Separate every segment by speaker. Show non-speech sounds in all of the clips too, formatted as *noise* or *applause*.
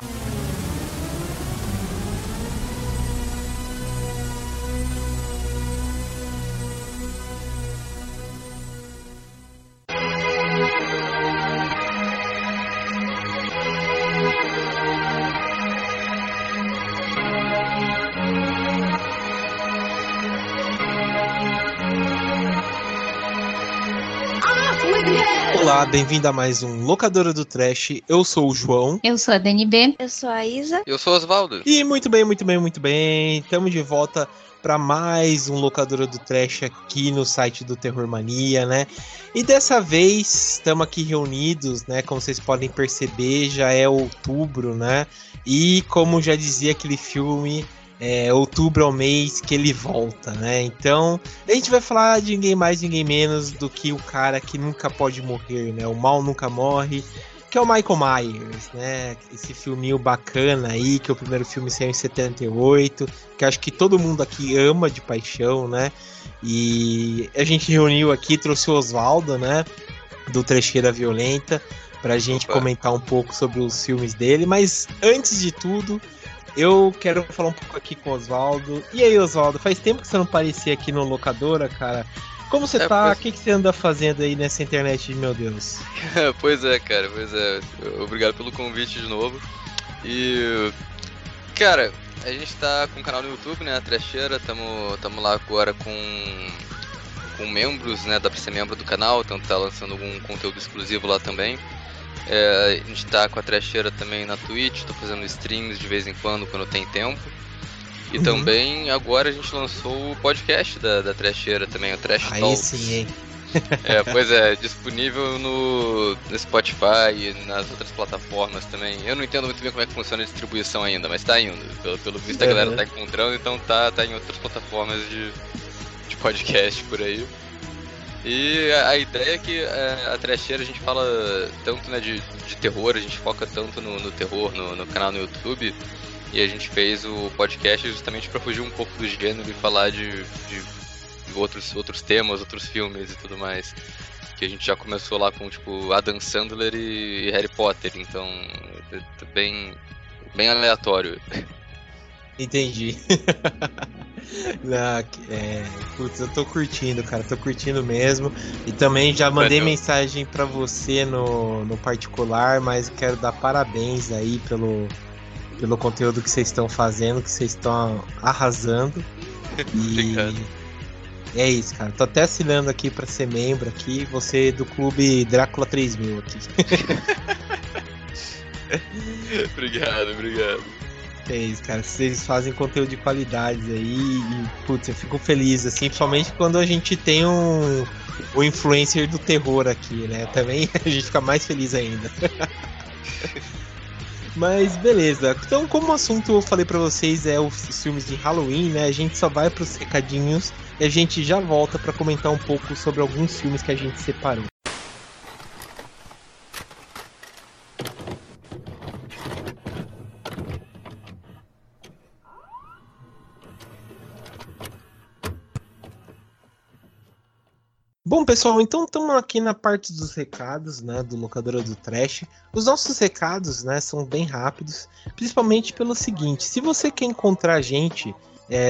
Speaker 1: you Olá, bem-vindo a mais um Locadora do Trash. Eu sou o João.
Speaker 2: Eu sou a DNB.
Speaker 3: Eu sou a Isa.
Speaker 4: Eu sou o Osvaldo.
Speaker 1: E muito bem, muito bem, muito bem. Estamos de volta para mais um Locadora do Trash aqui no site do Terror Mania, né? E dessa vez estamos aqui reunidos, né? Como vocês podem perceber, já é outubro, né? E como já dizia aquele filme, é, outubro é o mês que ele volta, né? Então, a gente vai falar de ninguém mais, ninguém menos do que o cara que nunca pode morrer, né? O mal nunca morre, que é o Michael Myers, né? Esse filminho bacana aí, que o primeiro filme saiu em 78, que acho que todo mundo aqui ama de paixão, né? E a gente reuniu aqui, trouxe o Oswaldo, né? Do Trecheira Violenta, pra gente
Speaker 4: Opa.
Speaker 1: comentar um pouco sobre os filmes dele, mas antes de tudo. Eu quero falar um pouco aqui com o Oswaldo. E aí, Oswaldo, faz tempo que você não aparecia aqui no Locadora, cara. Como você
Speaker 4: É,
Speaker 1: tá? O
Speaker 4: pois-
Speaker 1: que, que você anda fazendo aí nessa internet, meu Deus? *laughs*
Speaker 4: pois é, cara, pois é. Obrigado pelo convite de novo. E. Cara, a gente tá com um canal no YouTube, né? A Trecheira, tamo, tamo lá agora com. Com membros, né? Dá pra ser membro do canal, então tá lançando algum conteúdo exclusivo lá também. É, a gente tá com a Trecheira também na Twitch, tô fazendo streams de vez em quando, quando tem tempo. E
Speaker 1: Uhum.
Speaker 4: também agora a gente lançou o podcast da, da Trecheira também, o Trash
Speaker 1: Aí
Speaker 4: Talks.
Speaker 1: sim, hein?
Speaker 4: É, pois é, disponível no, no Spotify e nas outras plataformas também. Eu não entendo muito bem como é que funciona a distribuição ainda, mas tá indo. Pelo, pelo visto a
Speaker 1: Uhum.
Speaker 4: galera tá encontrando, então tá, tá em outras plataformas de, de podcast por aí. E a, ideia é que é, a trecheira a gente fala tanto né, de, de terror, a gente foca tanto no, no terror no, no canal no YouTube. E a gente fez o podcast justamente pra fugir um pouco do gênero e falar de, de outros, outros temas, outros filmes e tudo mais. Que a gente já começou lá com, tipo, Adam Sandler e Harry Potter, então é é bem, bem aleatório.
Speaker 1: Entendi. *laughs* Não, é, putz, eu tô curtindo, cara, tô curtindo mesmo. E também já mandei
Speaker 4: Valeu.
Speaker 1: mensagem pra você no, no particular, mas quero dar parabéns aí pelo, pelo conteúdo que vocês estão fazendo, que vocês estão arrasando. *laughs* E é isso, cara. Tô até assinando aqui pra ser membro aqui, você do clube Drácula 3000 aqui. *laughs* *laughs*
Speaker 4: obrigado, obrigado.
Speaker 1: Isso, cara. Vocês fazem conteúdo de qualidade aí e, putz, eu fico feliz, assim, principalmente quando a gente tem um, o influencer do terror aqui, né? Também *laughs* a gente fica mais feliz ainda. *laughs* Mas beleza. Então, como o assunto eu falei pra vocês é os filmes de Halloween, né? A gente só vai pros recadinhos e a gente já volta pra comentar um pouco sobre alguns filmes que a gente separou. Bom, pessoal, então estamos aqui na parte dos recados, né, do Locadora do Trash. Os nossos recados, né, são bem rápidos, principalmente pelo seguinte: se você quer encontrar a gente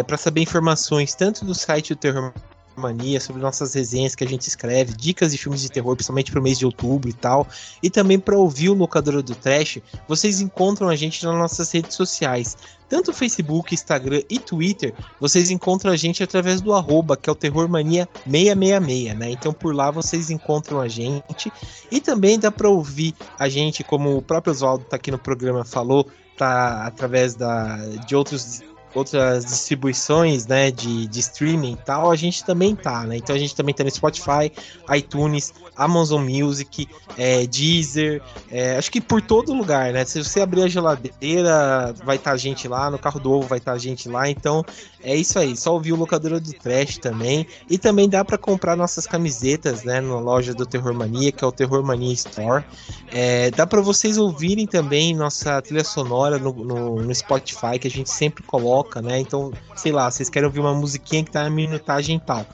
Speaker 1: para saber informações tanto do site do Terror Mania, sobre nossas resenhas que a gente escreve, dicas de filmes de terror, principalmente para o mês de outubro e tal, e também para ouvir o Locadora do Trash, vocês encontram a gente nas nossas redes sociais. Tanto Facebook, Instagram e Twitter, vocês encontram a gente através do arroba, que é o Terrormania666, né? Então por lá vocês encontram a gente. E também dá para ouvir a gente, como o próprio Oswaldo tá aqui no programa falou, tá através da, de outros outras distribuições, né, de, de streaming e tal, a gente também tá, né? Então a gente também tá no Spotify, iTunes, Amazon Music, é, Deezer, é, acho que por todo lugar, né? Se você abrir a geladeira, vai estar a gente lá, no carro do ovo vai estar a gente lá, então é isso aí, só ouvir o locadora do Trash também, e também dá para comprar nossas camisetas, né, na loja do Terror Mania, que é o Terror Mania Store. É, dá para vocês ouvirem também nossa trilha sonora no, no, no Spotify, que a gente sempre coloca, né? Então, sei lá, vocês querem ouvir uma musiquinha que tá na minutagem tal.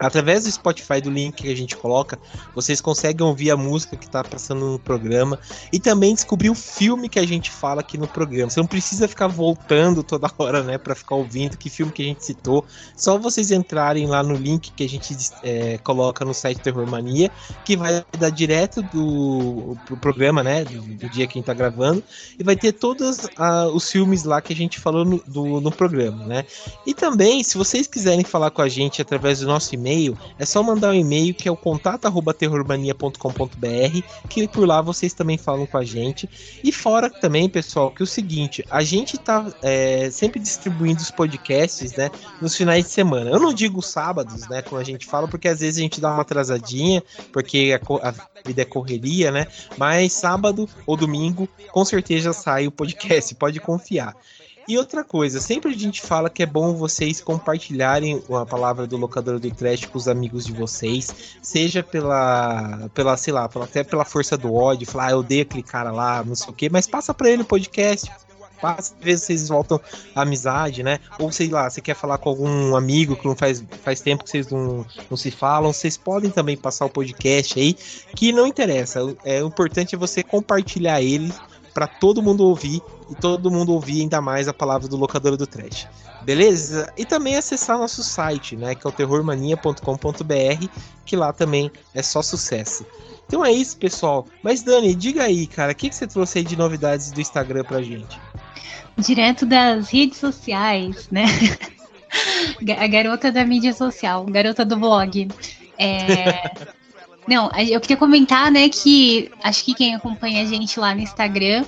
Speaker 1: Através do Spotify, do link que a gente coloca, vocês conseguem ouvir a música que está passando no programa e também descobrir o filme que a gente fala aqui no programa. Você não precisa ficar voltando toda hora, né, para ficar ouvindo que filme que a gente citou. Só vocês entrarem lá no link que a gente é, coloca no site Terror Mania, que vai dar direto do pro programa, né, do, do dia que a gente tá gravando, e vai ter todos uh, os filmes lá que a gente falou no, do, no programa, né. E também, se vocês quiserem falar com a gente através do nosso e-mail, e-mail, é só mandar um e-mail que é o contato@terrormania.com.br, que por lá vocês também falam com a gente. E fora também, pessoal, que é o seguinte, a gente tá é, sempre distribuindo os podcasts, né, nos finais de semana. Eu não digo sábados, né, como a gente fala, porque às vezes a gente dá uma atrasadinha, porque a, a vida é correria, né? Mas sábado ou domingo, com certeza sai o podcast, pode confiar. E outra coisa, sempre a gente fala que é bom vocês compartilharem a palavra do locador do trash com os amigos de vocês, seja pela, pela sei lá, pela, até pela força do ódio, falar, ah, eu odeio aquele cara lá, não sei o quê, mas passa para ele o podcast, passa, às vezes vocês voltam à amizade, né? Ou sei lá, você quer falar com algum amigo que não faz, faz tempo que vocês não, não se falam, vocês podem também passar o podcast aí, que não interessa. É, o importante é você compartilhar ele para todo mundo ouvir e todo mundo ouvir ainda mais a palavra do locador do trash. Beleza? E também acessar nosso site, né, que é o terrormania.com.br, que lá também é só sucesso. Então é isso, pessoal. Mas Dani, diga aí, cara, o que, que você trouxe aí de novidades do Instagram pra gente?
Speaker 2: Direto das redes sociais, né? *laughs* A garota da mídia social, garota do blog. É... *laughs* Não, eu queria comentar, né, que acho que quem acompanha a gente lá no Instagram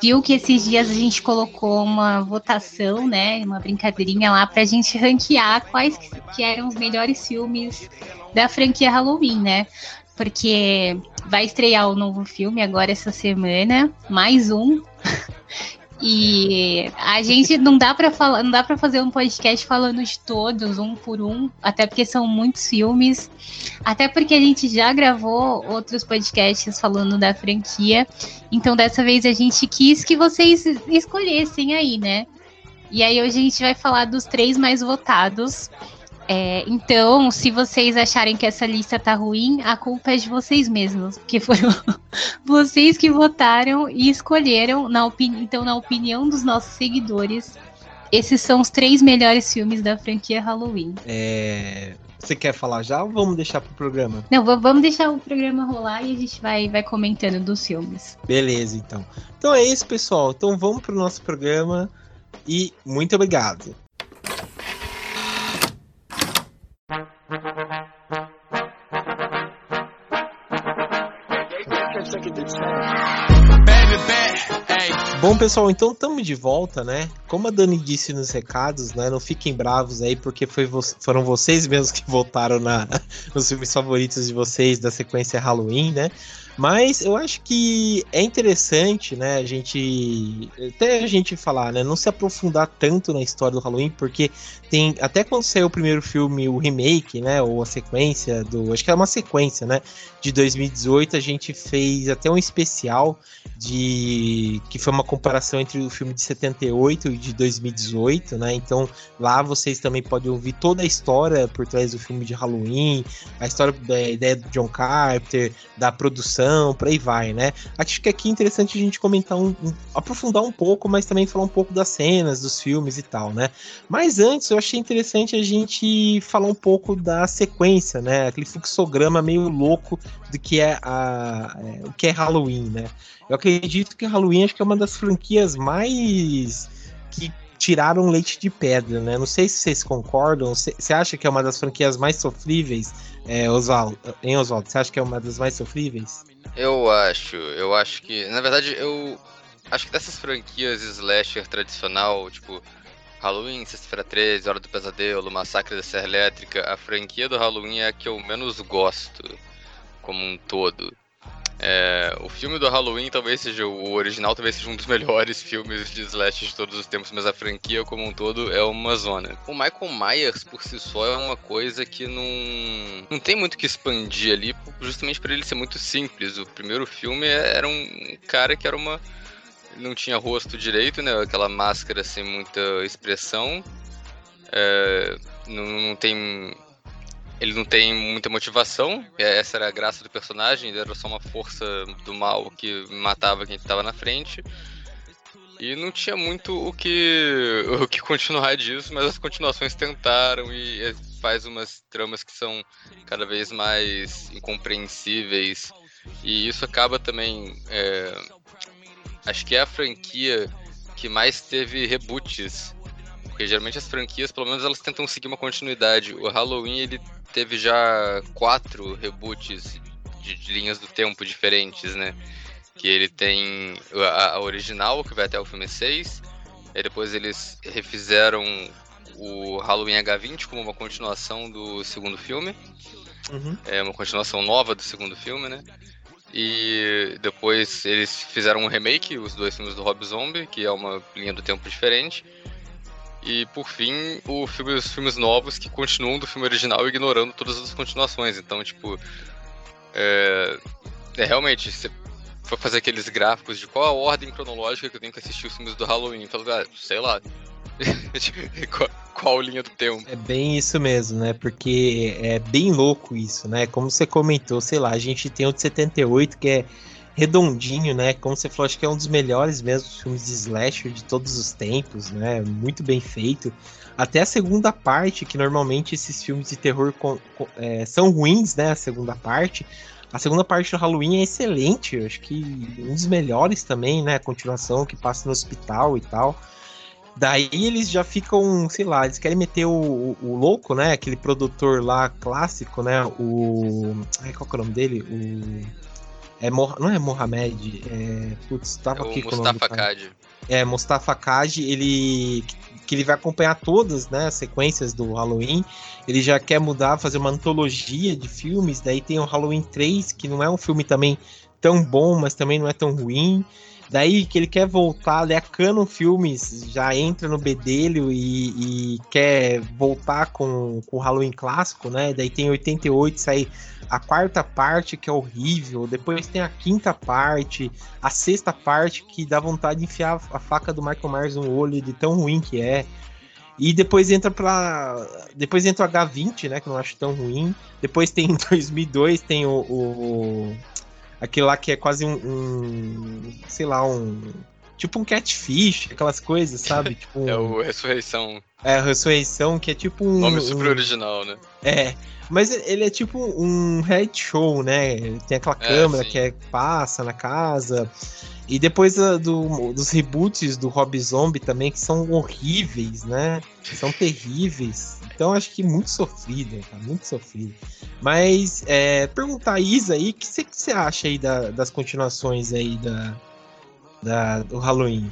Speaker 2: viu que esses dias a gente colocou uma votação, né, uma brincadeirinha lá pra gente ranquear quais que eram os melhores filmes da franquia Halloween, né? Porque vai estrear o novo filme agora essa semana, mais um. *laughs* E a gente não dá para falar, não dá para fazer um podcast falando de todos um por um, até porque são muitos filmes, até porque a gente já gravou outros podcasts falando da franquia. Então dessa vez a gente quis que vocês escolhessem aí, né? E aí hoje a gente vai falar dos três mais votados. É, então, se vocês acharem que essa lista tá ruim, a culpa é de vocês mesmos, porque foram *laughs* vocês que votaram e escolheram, na então, na opinião dos nossos seguidores, esses são os três melhores filmes da franquia Halloween.
Speaker 1: É... Você quer falar já ou vamos deixar pro programa?
Speaker 2: Não, vamos deixar o programa rolar e a gente vai, vai comentando dos filmes.
Speaker 1: Beleza, então. Então é isso, pessoal. Então vamos pro nosso programa e muito obrigado. Bom, pessoal, então estamos de volta, né? Como a Dani disse nos recados, né? Não fiquem bravos aí, porque foi vo foram vocês mesmos que *laughs* votaram na, nos filmes favoritos de vocês da sequência Halloween, né? Mas eu acho que é interessante, né, a gente até a gente falar, né, não se aprofundar tanto na história do Halloween, porque tem até quando saiu o primeiro filme, o remake, né, ou a sequência do, acho que é uma sequência, né, de 2018, a gente fez até um especial de que foi uma comparação entre o filme de 78 e de 2018, né? Então, lá vocês também podem ouvir toda a história por trás do filme de Halloween, a história da ideia do John Carpenter, da produção ação, por aí vai, né? Acho que aqui é interessante a gente comentar um, um, aprofundar um pouco, mas também falar um pouco das cenas, dos filmes e tal, né? Mas antes eu achei interessante a gente falar um pouco da sequência, né? Aquele fluxograma meio louco do que é a é, o que é Halloween, né? Eu acredito que Halloween acho que é uma das franquias mais que tiraram leite de pedra, né? Não sei se vocês concordam. Você acha que é uma das franquias mais sofríveis, é, Oswaldo? Hein, Oswaldo? Você acha que é uma das mais sofríveis?
Speaker 4: Eu acho, eu acho que. Na verdade, eu acho que dessas franquias slasher tradicional, tipo Halloween, Sexta-feira 13, Hora do Pesadelo, Massacre da Serra Elétrica, a franquia do Halloween é a que eu menos gosto como um todo. É, o filme do Halloween talvez seja o original, talvez seja um dos *laughs* melhores filmes de slash de todos os tempos, mas a franquia como um todo é uma zona. O Michael Myers por si só é uma coisa que não não tem muito que expandir ali, justamente por ele ser muito simples. O primeiro filme era um cara que era uma não tinha rosto direito, né? Aquela máscara sem muita expressão. É, não, não tem ele não tem muita motivação, essa era a graça do personagem, ele era só uma força do mal que matava quem estava na frente. E não tinha muito o que, *laughs* o que continuar disso, mas as continuações tentaram e faz umas tramas que são cada vez mais incompreensíveis. E isso acaba também. É, acho que é a franquia que mais teve reboots. Porque geralmente as franquias, pelo menos, elas tentam seguir uma continuidade. O Halloween ele teve já quatro reboots de, de linhas do tempo diferentes, né? Que ele tem a, a, original, que vai até o filme 6. Aí depois eles refizeram o Halloween H20 como uma continuação do segundo filme. Uhum. É uma continuação nova do segundo filme, né? E depois eles fizeram um remake, os dois filmes do Rob Zombie, que é uma linha do tempo diferente. E por fim, o filme, os filmes novos que continuam do filme original ignorando todas as continuações. Então, tipo. É, é realmente, você for fazer aqueles gráficos de qual a ordem cronológica que eu tenho que assistir os filmes do Halloween. Então, ah, sei lá. *laughs* qual, qual linha do tempo?
Speaker 1: É bem isso mesmo, né? Porque é bem louco isso, né? Como você comentou, sei lá, a gente tem o de 78 que é redondinho, né? Como você falou, acho que é um dos melhores mesmo filmes de slasher de todos os tempos, né? Muito bem feito. Até a segunda parte, que normalmente esses filmes de terror com, com, é, são ruins, né? A segunda parte. A segunda parte do Halloween é excelente, acho que um dos melhores também, né? A continuação que passa no hospital e tal. Daí eles já ficam, sei lá, eles querem meter o, o, o louco, né? Aquele produtor lá clássico, né? O. Ai, qual é o nome dele? O. É, não é Mohamed, é. Putz, tava é aqui
Speaker 4: com o Mustafa Kadi.
Speaker 1: É, Mustafa Kadi, ele. Que ele vai acompanhar todas, né? As sequências do Halloween. Ele já quer mudar, fazer uma antologia de filmes. Daí tem o Halloween 3, que não é um filme também tão bom, mas também não é tão ruim. Daí que ele quer voltar, né? A Canon Filmes já entra no bedelho e, e quer voltar com, com o Halloween clássico, né? Daí tem 88, sai a quarta parte que é horrível, depois tem a quinta parte, a sexta parte que dá vontade de enfiar a faca do Michael Myers no olho de tão ruim que é. E depois entra pra. Depois entra o H20, né? Que eu não acho tão ruim. Depois tem *laughs* em 2002 tem o, o Aquele lá que é quase um, um sei lá, um tipo um catfish, aquelas coisas, sabe? *laughs* Tipo
Speaker 4: um... É o Ressurreição.
Speaker 1: É, a Ressurreição, que é tipo um.
Speaker 4: Nome super um... original, né?
Speaker 1: É. Mas ele é tipo um head show, né? Tem aquela é, câmera que é, passa na casa. E depois uh, do, dos reboots do Rob Zombie também, que são horríveis, né? São terríveis. Então acho que muito sofrido, tá? Muito sofrido. Mas é, perguntar a Isa aí, o que você, que você acha aí da, das continuações aí da, da, do Halloween?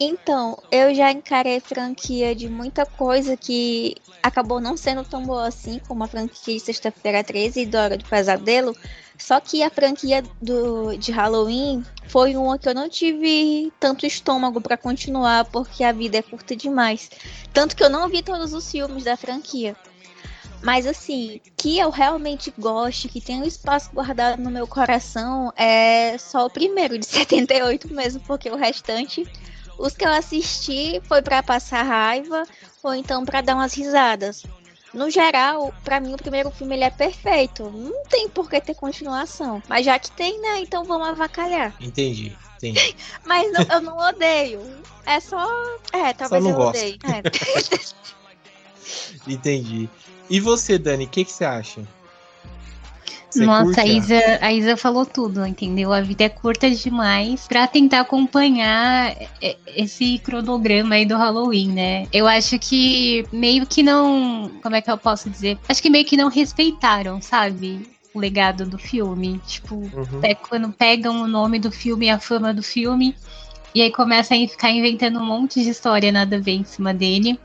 Speaker 3: Então, eu já encarei franquia de muita coisa que acabou não sendo tão boa assim, como a franquia de Sexta-feira 13 e do Hora do Pesadelo. Só que a franquia do, de Halloween foi uma que eu não tive tanto estômago para continuar, porque a vida é curta demais. Tanto que eu não vi todos os filmes da franquia. Mas assim, que eu realmente goste, que tem um espaço guardado no meu coração, é só o primeiro de 78 mesmo, porque o restante, os que eu assisti foi para passar raiva ou então para dar umas risadas no geral, para mim o primeiro filme ele é perfeito. Não tem por que ter continuação. Mas já que tem, né? Então vamos avacalhar.
Speaker 1: Entendi. Entendi. *laughs*
Speaker 3: Mas não, eu não odeio. É só. É, talvez
Speaker 1: só
Speaker 3: eu gosto. odeie. É. *laughs*
Speaker 1: Entendi. E você, Dani, o que, que você acha?
Speaker 2: Você Nossa, a Isa, a Isa falou tudo, entendeu? A vida é curta demais para tentar acompanhar esse cronograma aí do Halloween, né? Eu acho que meio que não. Como é que eu posso dizer? Acho que meio que não respeitaram, sabe? O legado do filme. Tipo, uhum. é quando pegam o nome do filme e a fama do filme. E aí começam a ficar inventando um monte de história nada a ver em cima dele.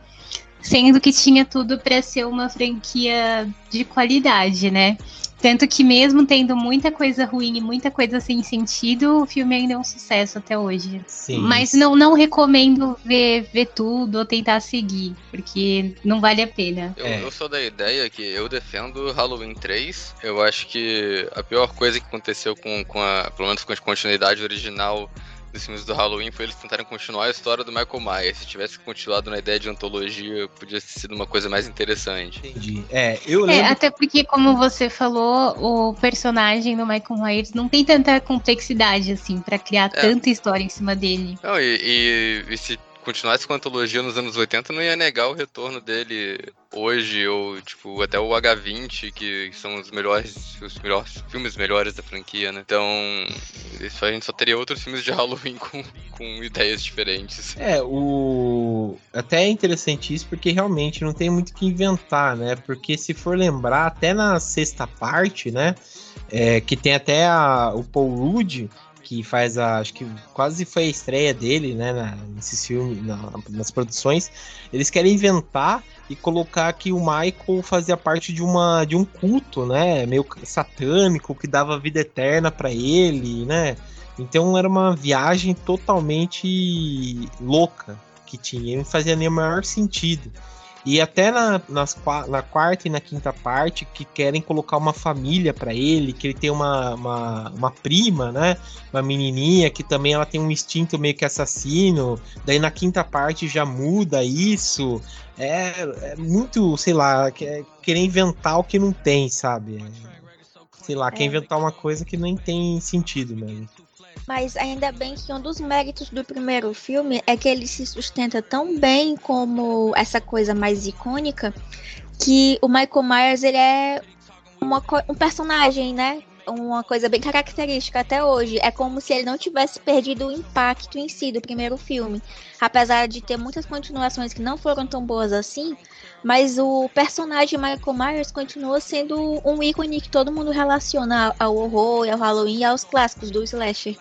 Speaker 2: Sendo que tinha tudo para ser uma franquia de qualidade, né? Tanto que mesmo tendo muita coisa ruim e muita coisa sem sentido, o filme ainda é um sucesso até hoje. Sim. Mas não, não recomendo ver, ver tudo ou tentar seguir, porque não vale a pena.
Speaker 4: Eu, é. eu sou da ideia que eu defendo Halloween 3. Eu acho que a pior coisa que aconteceu com, com a, pelo menos com a continuidade original dos filmes do Halloween foi eles tentarem continuar a história do Michael Myers. Se tivesse continuado na ideia de antologia, podia ter sido uma coisa mais interessante.
Speaker 1: Entendi. É, eu
Speaker 2: É,
Speaker 1: lembro.
Speaker 2: até porque, como você falou, o personagem do Michael Myers não tem tanta complexidade, assim, pra criar
Speaker 4: É.
Speaker 2: tanta história em cima dele.
Speaker 4: Não, e, e- e se continuasse com a antologia nos anos 80, não ia negar o retorno dele hoje, ou tipo, até o H20, que são os melhores, os melhores filmes melhores da franquia, né? Então, isso a gente só teria outros filmes de Halloween *laughs* com, com ideias diferentes.
Speaker 1: É, o. Até é interessante isso, porque realmente não tem muito o que inventar, né? Porque se for lembrar, até na sexta parte, né? é, que tem até a- o Paul Rudd, que faz a. Acho que quase foi a estreia dele, né? Na, nesses filmes, na- nas produções. Eles querem inventar e colocar que o Michael fazia parte de, uma, de um culto, né? Meio satânico, que dava vida eterna pra ele, né? Então era uma viagem totalmente louca que tinha. Não fazia nem o maior sentido. E até na, nas, na quarta e na quinta parte, que querem colocar uma família pra ele, que ele tem uma, uma, uma prima, né? Uma menininha que também ela tem um instinto meio que assassino. Daí na quinta parte já muda isso. É, é muito, sei lá, que- querer inventar o que não tem, sabe? É, sei lá, quer
Speaker 3: É.
Speaker 1: inventar uma coisa que nem tem sentido mesmo.
Speaker 3: Mas ainda bem que um dos méritos do primeiro filme é que ele se sustenta tão bem como essa coisa mais icônica que o Michael Myers ele é uma um personagem, né? Uma coisa bem característica até hoje. É como se ele não tivesse perdido o impacto em si do primeiro filme. Apesar de ter muitas continuações que não foram tão boas assim, mas o personagem Michael Myers continua sendo um ícone que todo mundo relaciona ao horror, ao Halloween e aos clássicos do slasher.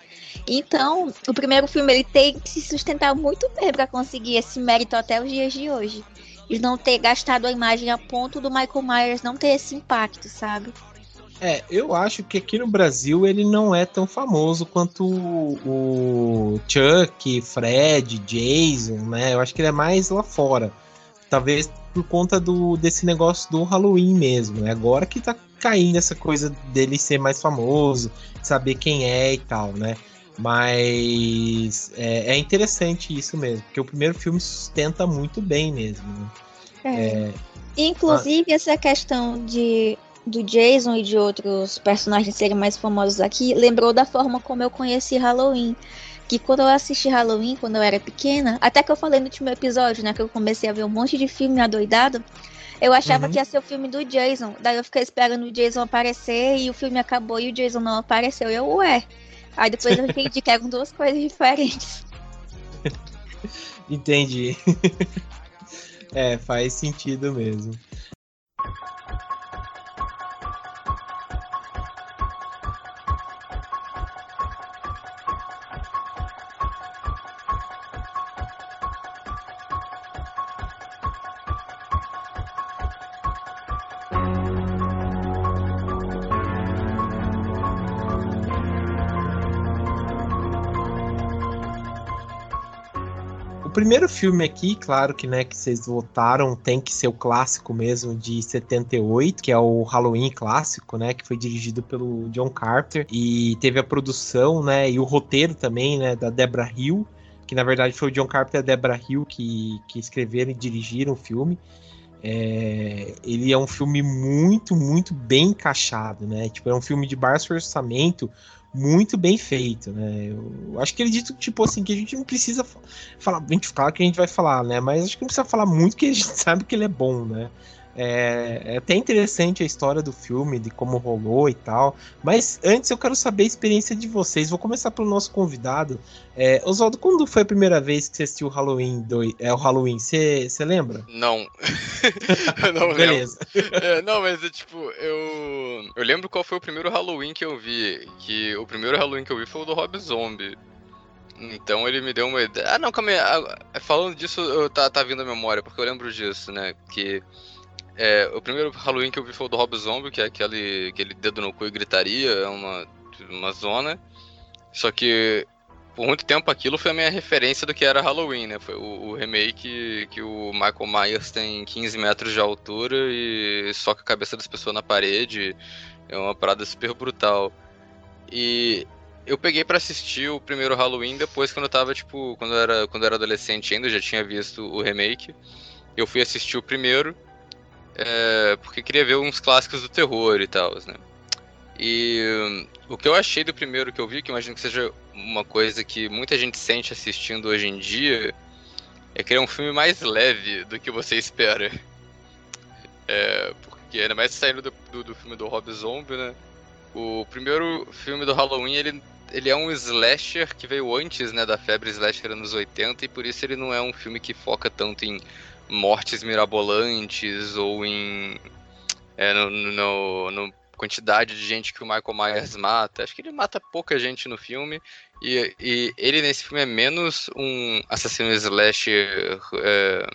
Speaker 3: Então, o primeiro filme ele tem que se sustentar muito bem para conseguir esse mérito até os dias de hoje. De não ter gastado a imagem a ponto do Michael Myers não ter esse impacto, sabe?
Speaker 1: É, eu acho que aqui no Brasil ele não é tão famoso quanto o, Chuck, Fred, Jason, né? Eu acho que ele é mais lá fora. Talvez por conta do, desse negócio do Halloween mesmo. né? Agora que tá caindo essa coisa dele ser mais famoso, saber quem é e tal, né? Mas é, é interessante isso mesmo, porque o primeiro filme sustenta muito bem mesmo. Né? É,
Speaker 3: Inclusive, essa questão de do Jason e de outros personagens serem mais famosos aqui lembrou da forma como eu conheci Halloween. Que quando eu assisti Halloween, quando eu era pequena, até que eu falei no último episódio, né, que eu comecei a ver um monte de filme adoidado, eu achava
Speaker 1: Uhum.
Speaker 3: que ia ser o filme do Jason. Daí eu fiquei esperando o Jason aparecer e o filme acabou e o Jason não apareceu. Eu, ué. Aí depois eu entendi que eram duas coisas diferentes. *laughs*
Speaker 1: Entendi. *laughs* é, faz sentido mesmo. Primeiro filme aqui, claro que, né, que vocês votaram, tem que ser o clássico mesmo de 78, que é o Halloween clássico, né, que foi dirigido pelo John Carter e teve a produção, né, e o roteiro também, né, da Deborah Hill, que na verdade foi o John Carter e a Deborah Hill que, que escreveram e dirigiram o filme. É, ele é um filme muito, muito bem encaixado, né? Tipo, é um filme de baixo orçamento, muito bem feito, né? Eu acho que ele dito, tipo assim, que a gente não precisa fa- falar, a gente fala que a gente vai falar, né? Mas acho que não precisa falar muito, que a gente *laughs* sabe que ele é bom, né? É, é até interessante a história do filme, de como rolou e tal. Mas antes eu quero saber a experiência de vocês. Vou começar pelo nosso convidado. É, Oswaldo, quando foi a primeira vez que você assistiu o Halloween 2? É o Halloween, você lembra?
Speaker 4: Não. *laughs* Eu não lembro.
Speaker 1: Beleza.
Speaker 4: É, não, mas é tipo, eu. Eu lembro qual foi o primeiro Halloween que eu vi. Que o primeiro Halloween que eu vi foi o do Rob Zombie. Então ele me deu uma ideia. Ah, não, calma aí. Falando disso, eu, tá, tá vindo a memória, porque eu lembro disso, né? Que. É, o primeiro Halloween que eu vi foi o do Rob Zombie, que é aquele, aquele dedo no cu e gritaria, é uma, uma zona. Só que por muito tempo aquilo foi a minha referência do que era Halloween, né? Foi o, o remake que o Michael Myers tem 15 metros de altura e soca a cabeça das pessoas na parede. É uma parada super brutal. E eu peguei para assistir o primeiro Halloween depois quando eu tava, tipo, quando eu era, quando eu era adolescente ainda, eu já tinha visto o remake. Eu fui assistir o primeiro, é, porque queria ver uns clássicos do terror e tal, né? E o que eu achei do primeiro que eu vi, que imagino que seja uma coisa que muita gente sente assistindo hoje em dia, é que ele é um filme mais leve do que você espera. É, porque ainda mais saindo do, do, do filme do Rob Zombie, né? O primeiro filme do Halloween, ele, ele é um slasher que veio antes, né, da febre slasher anos 80, e por isso ele não é um filme que foca tanto em mortes mirabolantes ou em... É, no, no, no quantidade de gente que o Michael Myers mata. Acho que ele mata pouca gente no filme. E, e ele nesse filme é menos um assassino slasher é,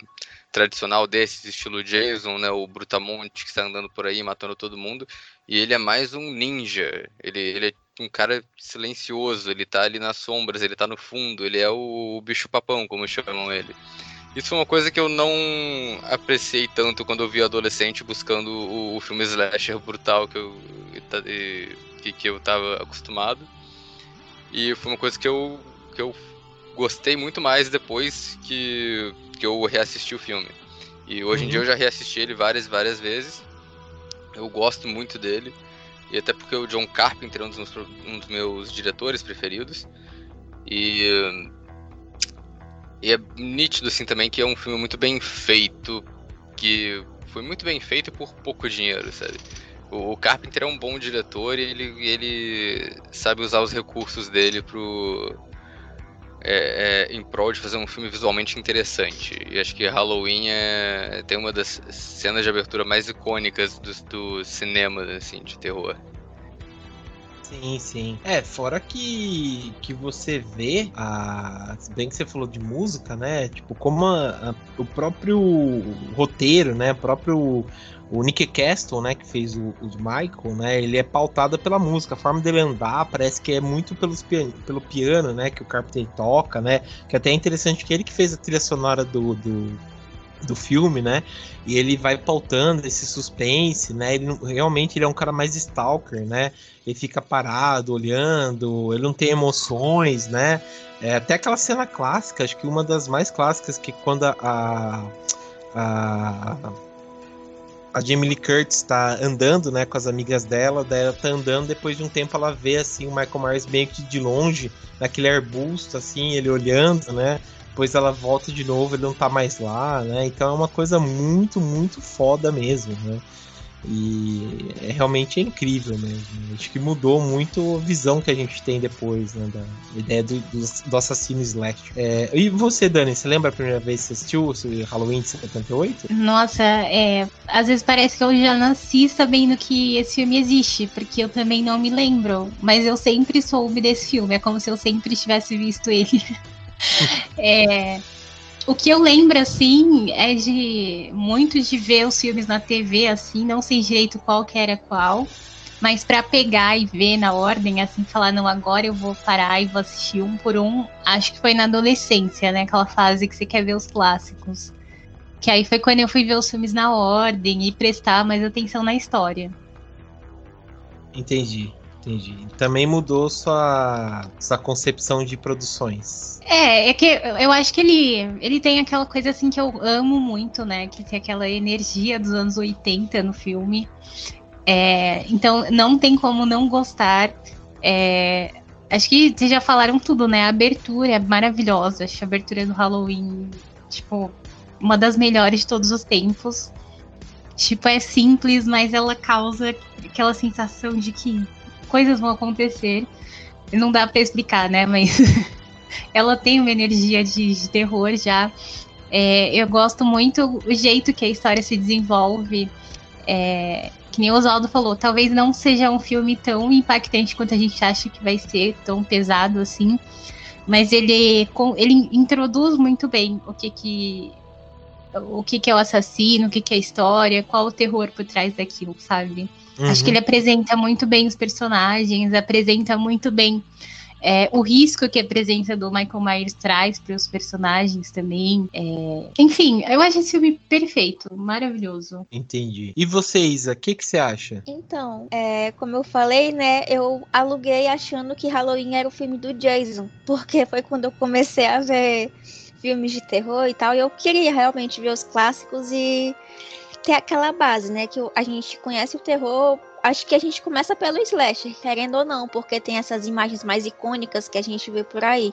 Speaker 4: tradicional desses, estilo Jason, né? O Brutamonte que está andando por aí matando todo mundo. E ele é mais um ninja. Ele, ele é um cara silencioso, ele tá ali nas sombras, ele tá no fundo, ele é o, o bicho papão, como chamam ele. Isso foi uma coisa que eu não apreciei tanto quando eu vi adolescente buscando o, o filme slasher brutal que eu, que, que eu tava acostumado. E foi uma coisa que eu, que eu gostei muito mais depois que, que eu reassisti o filme. E hoje uhum. em dia eu já reassisti ele várias, várias vezes. Eu gosto muito dele. E até porque o John Carpenter é um dos meus, um dos meus diretores preferidos. E, e é nítido assim também que é um filme muito bem feito. Que foi muito bem feito por pouco dinheiro, sabe? O, Carpenter é um bom diretor e ele, ele sabe usar os recursos dele pro, é, é, em prol de fazer um filme visualmente interessante. E acho que Halloween é, tem uma das cenas de abertura mais icônicas do, do cinema assim, de terror.
Speaker 1: Sim, sim. É, fora que, que você vê, a, se bem que você falou de música, né? Tipo, como a, a, o próprio roteiro, né? O próprio o Nick Castle, né, que fez o, o, Michael, né, ele é pautado pela música, a forma dele andar parece que é muito pelos pian pelo piano, né, que o Carpenter toca, né, que até é interessante que ele que fez a trilha sonora do, do, do filme, né, e ele vai pautando esse suspense, né, ele realmente ele é um cara mais stalker, né, ele fica parado, olhando, ele não tem emoções, né, é, até aquela cena clássica, acho que uma das mais clássicas, que quando a, a, a Jamie Lee Curtis tá andando, né, com as amigas dela, daí ela tá andando, depois de um tempo ela vê, assim, o Michael Myers meio que de longe, naquele arbusto, assim, ele olhando, né, depois ela volta de novo, ele não tá mais lá, né, então é uma coisa muito, muito foda mesmo, né. E é realmente é incrível mesmo. Acho que mudou muito a visão que a gente tem depois, né? Da ideia do, do, do assassino slash. É, e você, Dani, você lembra a primeira vez que você assistiu o Halloween de 78?
Speaker 2: Nossa, é. Às vezes parece que eu já nasci sabendo que esse filme existe, porque eu também não me lembro. Mas eu sempre soube desse filme. É como se eu sempre tivesse visto ele. *laughs* é. O que eu lembro, assim, é de muito de ver os filmes na TV, assim, não sei direito qual que era qual, mas para pegar e ver na ordem, assim, falar, não, agora eu vou parar e vou assistir um por um, acho que foi na adolescência, né? Aquela fase que você quer ver os clássicos. Que aí foi quando eu fui ver os filmes na ordem e prestar mais atenção na história.
Speaker 1: Entendi. Entendi. Também mudou sua, sua concepção de produções.
Speaker 2: É, é que eu acho que ele, ele tem aquela coisa assim que eu amo muito, né? Que tem aquela energia dos anos 80 no filme. É, então não tem como não gostar. É, acho que vocês já falaram tudo, né? A abertura é maravilhosa. Acho a abertura do Halloween, tipo, uma das melhores de todos os tempos. Tipo, é simples, mas ela causa aquela sensação de que coisas vão acontecer. Não dá para explicar, né? Mas *laughs* ela tem uma energia de, de terror já. É, eu gosto muito o jeito que a história se desenvolve. É, que nem o Oswaldo falou, talvez não seja um filme tão impactante quanto a gente acha que vai ser, tão pesado assim. Mas ele, ele introduz muito bem o que que o que, que é o assassino, o que, que é a história, qual o terror por trás daquilo, sabe? Uhum. Acho que ele apresenta muito bem os personagens, apresenta muito bem é, o risco que a presença do Michael Myers traz para os personagens também. É... Enfim, eu acho esse filme perfeito, maravilhoso.
Speaker 1: Entendi. E você, Isa, o que, que você acha?
Speaker 3: Então, é, como eu falei, né, eu aluguei achando que Halloween era o filme do Jason, porque foi quando eu comecei a ver filmes de terror e tal, e eu queria realmente ver os clássicos e ter aquela base, né, que a gente conhece o terror acho que a gente começa pelo slasher, querendo ou não, porque tem essas imagens mais icônicas que a gente vê por aí.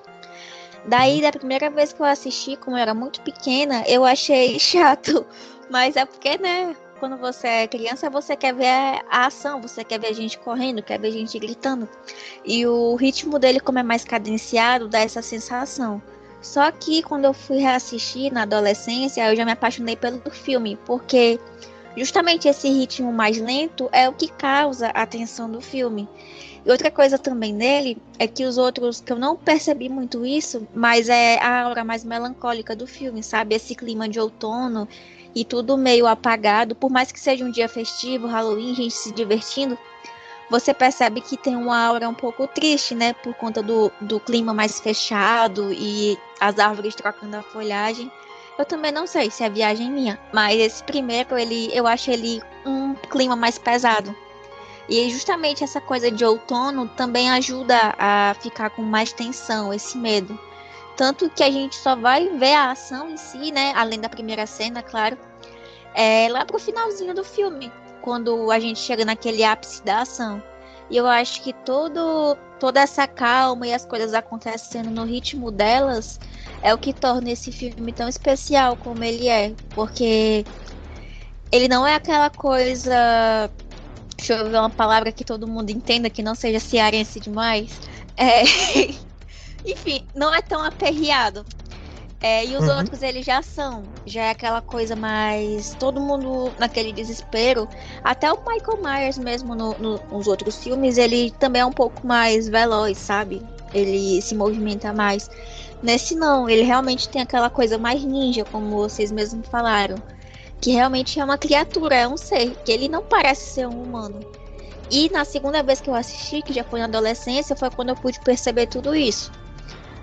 Speaker 3: Daí, da primeira vez que eu assisti, como eu era muito pequena, eu achei *laughs* chato. Mas é porque, né, quando você é criança, você quer ver a ação, você quer ver a gente correndo, quer ver a gente gritando. E o ritmo dele, como é mais cadenciado, dá essa sensação. Só que quando eu fui reassistir na adolescência, eu já me apaixonei pelo filme, porque justamente esse ritmo mais lento é o que causa a tensão do filme. E outra coisa também nele é que os outros, que eu não percebi muito isso, mas é a aura mais melancólica do filme, sabe? Esse clima de outono e tudo meio apagado, por mais que seja um dia festivo, Halloween, gente se divertindo, você percebe que tem uma aura um pouco triste, né? Por conta do, do clima mais fechado e as árvores trocando a folhagem. Eu também não sei se é viagem minha, mas esse primeiro, ele, eu acho ele um clima mais pesado. E justamente essa coisa de outono também ajuda a ficar com mais tensão, esse medo. Tanto que a gente só vai ver a ação em si, né? Além da primeira cena, claro. É lá pro finalzinho do filme. Quando a gente chega naquele ápice da ação. E eu acho que todo, toda essa calma e as coisas acontecendo no ritmo delas é o que torna esse filme tão especial como ele é. Porque ele não é aquela coisa. Deixa eu ver uma palavra que todo mundo entenda, que não seja cearense demais. É... *laughs* Enfim, não é tão aperreado. É, e os uhum. outros eles já são, já é aquela coisa mais. Todo mundo naquele desespero. Até o Michael Myers mesmo no, no, nos outros filmes, ele também é um pouco mais veloz, sabe? Ele se movimenta mais. Nesse não, ele realmente tem aquela coisa mais ninja, como vocês mesmos falaram. Que realmente é uma criatura, é um ser, que ele não parece ser um humano. E na segunda vez que eu assisti, que já foi na adolescência, foi quando eu pude perceber tudo isso.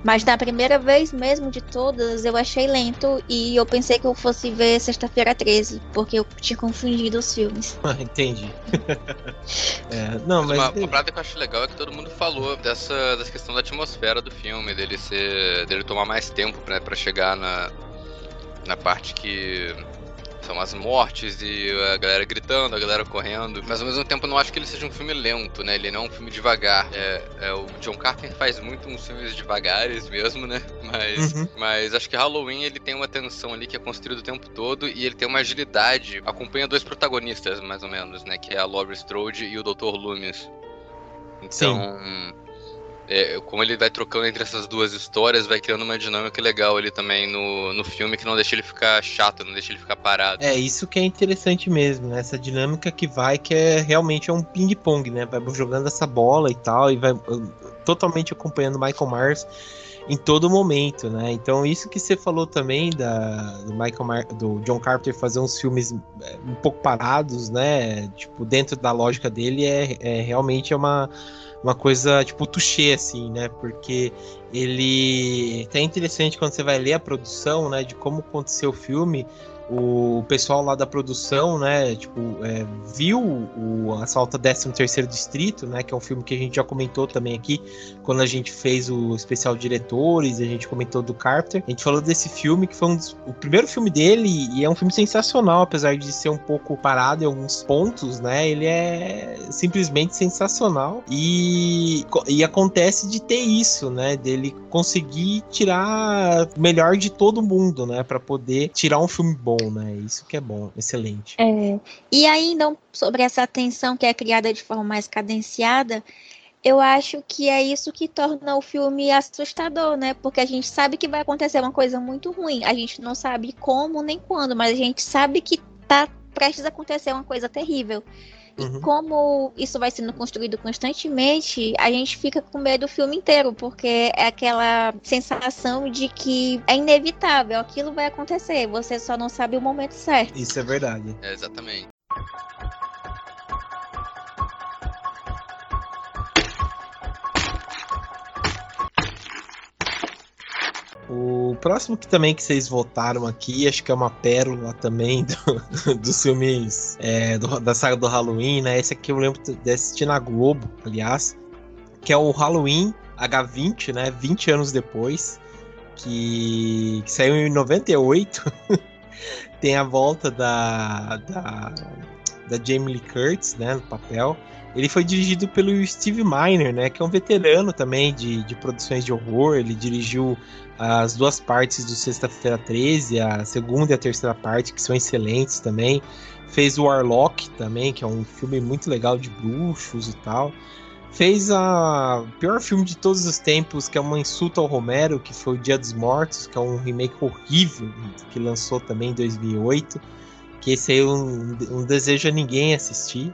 Speaker 3: Mas na primeira vez mesmo de todas, eu achei lento e eu pensei que eu fosse ver Sexta-feira 13, porque eu tinha confundido os filmes. *laughs*
Speaker 1: Ah, entendi. *laughs* é, não, mas.
Speaker 4: Uma, uma parada que eu acho legal é que todo mundo falou dessa, dessa questão da atmosfera do filme, dele ser. dele tomar mais tempo né, para chegar na, na parte que são as mortes e a galera gritando, a galera correndo. Mas ao mesmo tempo eu não acho que ele seja um filme lento, né? Ele não é um filme devagar. É, é o John Carpenter faz muito uns filmes devagares mesmo, né? Mas, uhum. mas acho que Halloween ele tem uma tensão ali que é construída o tempo todo e ele tem uma agilidade. Acompanha dois protagonistas, mais ou menos, né? Que é a Laurie Strode e o Dr. Loomis. Então, Sim é, como ele vai trocando entre essas duas histórias, vai criando uma dinâmica legal ali também no, no filme que não deixa ele ficar chato, não deixa ele ficar parado.
Speaker 1: É, isso que é interessante mesmo, né? Essa dinâmica que vai, que é realmente é um ping-pong, né? Vai jogando essa bola e tal, e vai uh, totalmente acompanhando Michael Myers em todo momento, né? Então isso que você falou também da do Michael Mar do John Carpenter fazer uns filmes é, um pouco parados, né? Tipo dentro da lógica dele é, é realmente é uma uma coisa tipo touché assim, né? Porque ele é interessante quando você vai ler a produção, né, de como aconteceu o filme o pessoal lá da produção, né, tipo, é, viu o Assalto a 13º Distrito, né, que é um filme que a gente já comentou também aqui, quando a gente fez o especial Diretores, a gente comentou do Carter, a gente falou desse filme, que foi um dos, o primeiro filme dele, e é um filme sensacional, apesar de ser um pouco parado em alguns pontos, né, ele é simplesmente sensacional, e, e acontece de ter isso, né, dele conseguir tirar o melhor de todo mundo, né, para poder tirar um filme bom, bom, né? Isso que é bom, excelente.
Speaker 3: É. E ainda sobre essa tensão que é criada de forma mais cadenciada, eu acho que é isso que torna o filme assustador, né? Porque a gente sabe que vai acontecer uma coisa muito ruim. A gente não sabe como nem quando, mas a gente sabe que tá prestes a acontecer uma coisa terrível. E uhum. como isso vai sendo construído constantemente, a gente fica com medo o filme inteiro, porque é aquela sensação de que é inevitável, aquilo vai acontecer, você só não sabe o momento certo.
Speaker 1: Isso é verdade.
Speaker 4: É, exatamente.
Speaker 1: O próximo que também que vocês votaram aqui, acho que é uma pérola também do, *laughs* dos filmes é, do, da saga do Halloween, né? Esse aqui eu lembro de assistir na Globo, aliás, que é o Halloween H20, né? 20 anos depois, que, que saiu em 98. *laughs* Tem a volta da, da, da Jamie Lee Curtis, né? No papel. Ele foi dirigido pelo Steve Miner, né? Que é um veterano também de, de produções de horror. Ele dirigiu as duas partes do Sexta-feira 13, a segunda e a terceira parte, que são excelentes também. Fez o Warlock também, que é um filme muito legal de bruxos e tal. Fez a pior filme de todos os tempos, que é uma insulto ao Romero, que foi o Dia dos Mortos, que é um remake horrível, que lançou também em 2008. Que esse aí eu não desejo a ninguém assistir.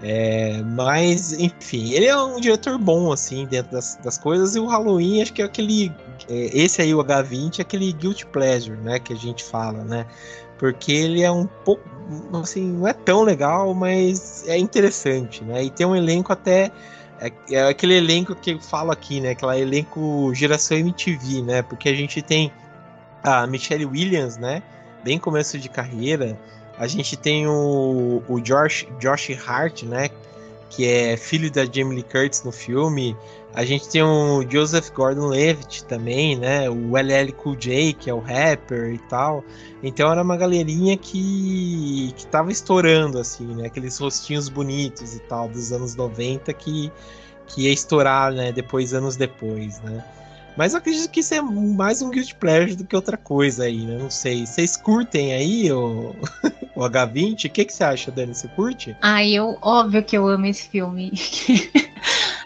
Speaker 1: É, mas, enfim, ele é um diretor bom, assim, dentro das, das coisas, e o Halloween, acho que é aquele. É, esse aí, o H20, é aquele guilt pleasure, né, que a gente fala, né? Porque ele é um pouco. Assim, não é tão legal, mas é interessante, né? E tem um elenco até. É, é aquele elenco que eu falo aqui, né? Aquele elenco geração MTV, né? Porque a gente tem a Michelle Williams, né? Bem começo de carreira. A gente tem o, o Josh, Josh Hart, né? Que é filho da Jamie Lee Curtis no filme. A gente tem o Joseph Gordon-Levitt também, né? O LL Cool J, que é o rapper e tal. Então era uma galerinha que, que tava estourando, assim, né? Aqueles rostinhos bonitos e tal, dos anos 90 que, que ia estourar, né? Depois, anos depois, né? Mas eu acredito que isso é mais um Guilty Pleasure do que outra coisa aí, né? Não sei. Vocês curtem aí o, o H20? O que, que você acha, Dani? Você curte?
Speaker 2: Ah, eu, óbvio que eu amo esse filme. *laughs*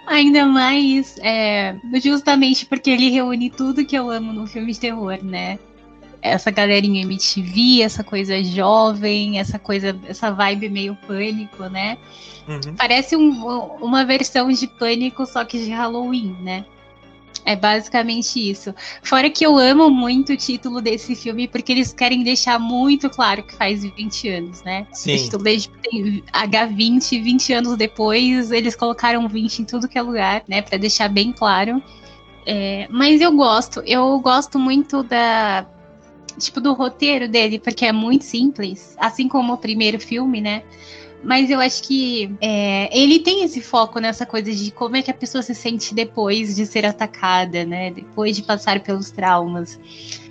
Speaker 2: Ainda mais é, justamente porque ele reúne tudo que eu amo no filme de terror, né? Essa galerinha MTV, essa coisa jovem, essa coisa, essa vibe meio pânico, né? Uhum. Parece um, uma versão de pânico, só que de Halloween, né? É basicamente isso. Fora que eu amo muito o título desse filme, porque eles querem deixar muito claro que faz 20 anos, né?
Speaker 1: Sim. O
Speaker 2: título desde H20, 20 anos depois, eles colocaram 20 em tudo que é lugar, né? Pra deixar bem claro. É, mas eu gosto, eu gosto muito da. Tipo, do roteiro dele, porque é muito simples, assim como o primeiro filme, né? Mas eu acho que é, ele tem esse foco nessa coisa de como é que a pessoa se sente depois de ser atacada, né? Depois de passar pelos traumas.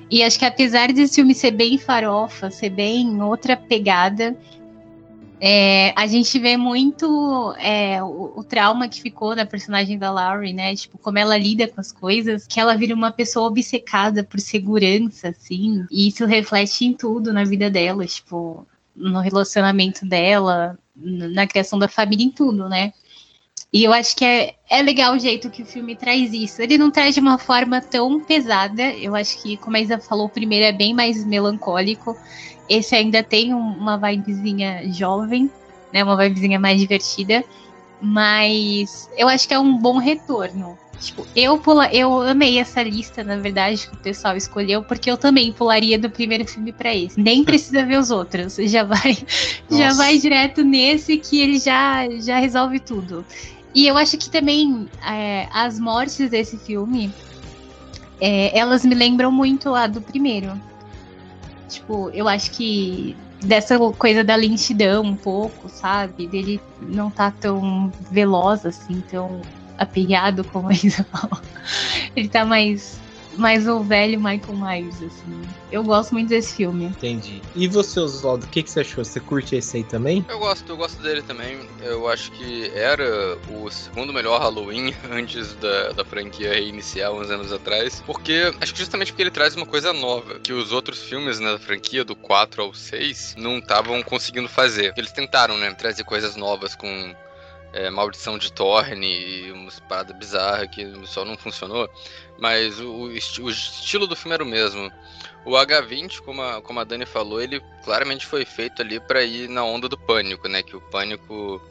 Speaker 2: E acho que apesar desse filme ser bem farofa, ser bem outra pegada, é, a gente vê muito é, o, o, trauma que ficou na personagem da Laurie, né? Tipo, como ela lida com as coisas, que ela vira uma pessoa obcecada por segurança, assim, e isso reflete em tudo na vida dela, tipo, no relacionamento dela, na criação da família, em tudo, né? E eu acho que é, é legal o jeito que o filme traz isso. Ele não traz de uma forma tão pesada. Eu acho que, como a Isa falou, o primeiro é bem mais melancólico. Esse ainda tem uma vibezinha jovem, né? Uma vibezinha mais divertida. Mas eu acho que é um bom retorno. Tipo, eu, pula, eu amei essa lista, na verdade, que o pessoal escolheu, porque eu também pularia do primeiro filme para esse. Nem *laughs* precisa ver os outros. *laughs* Já vai, já vai direto nesse que ele já, já resolve tudo. E eu acho que também é, as mortes desse filme, é, elas me lembram muito a do primeiro. Tipo, eu acho que dessa coisa da lentidão um pouco, sabe? Dele não tá tão veloz assim, tão apegado como Isa falou. *laughs* Ele tá mais mais o velho Michael Myers, assim. Eu gosto muito desse filme.
Speaker 1: Entendi. E você, Oswaldo, o que, que você achou? Você curte esse aí também?
Speaker 4: Eu gosto, eu gosto dele também. Eu acho que era o segundo melhor Halloween *laughs* antes da, da franquia reiniciar uns anos atrás. Porque, acho que justamente porque ele traz uma coisa nova, que os outros filmes né, da franquia, do 4 ao 6, não estavam conseguindo fazer. Eles tentaram, né, trazer coisas novas com é, Maldição de Thorne e umas paradas bizarras que só não funcionou. Mas o, o, esti o, estilo do filme era o mesmo. O H20, como a, como a Dani falou, ele claramente foi feito ali para ir na onda do pânico, né? Que o pânico.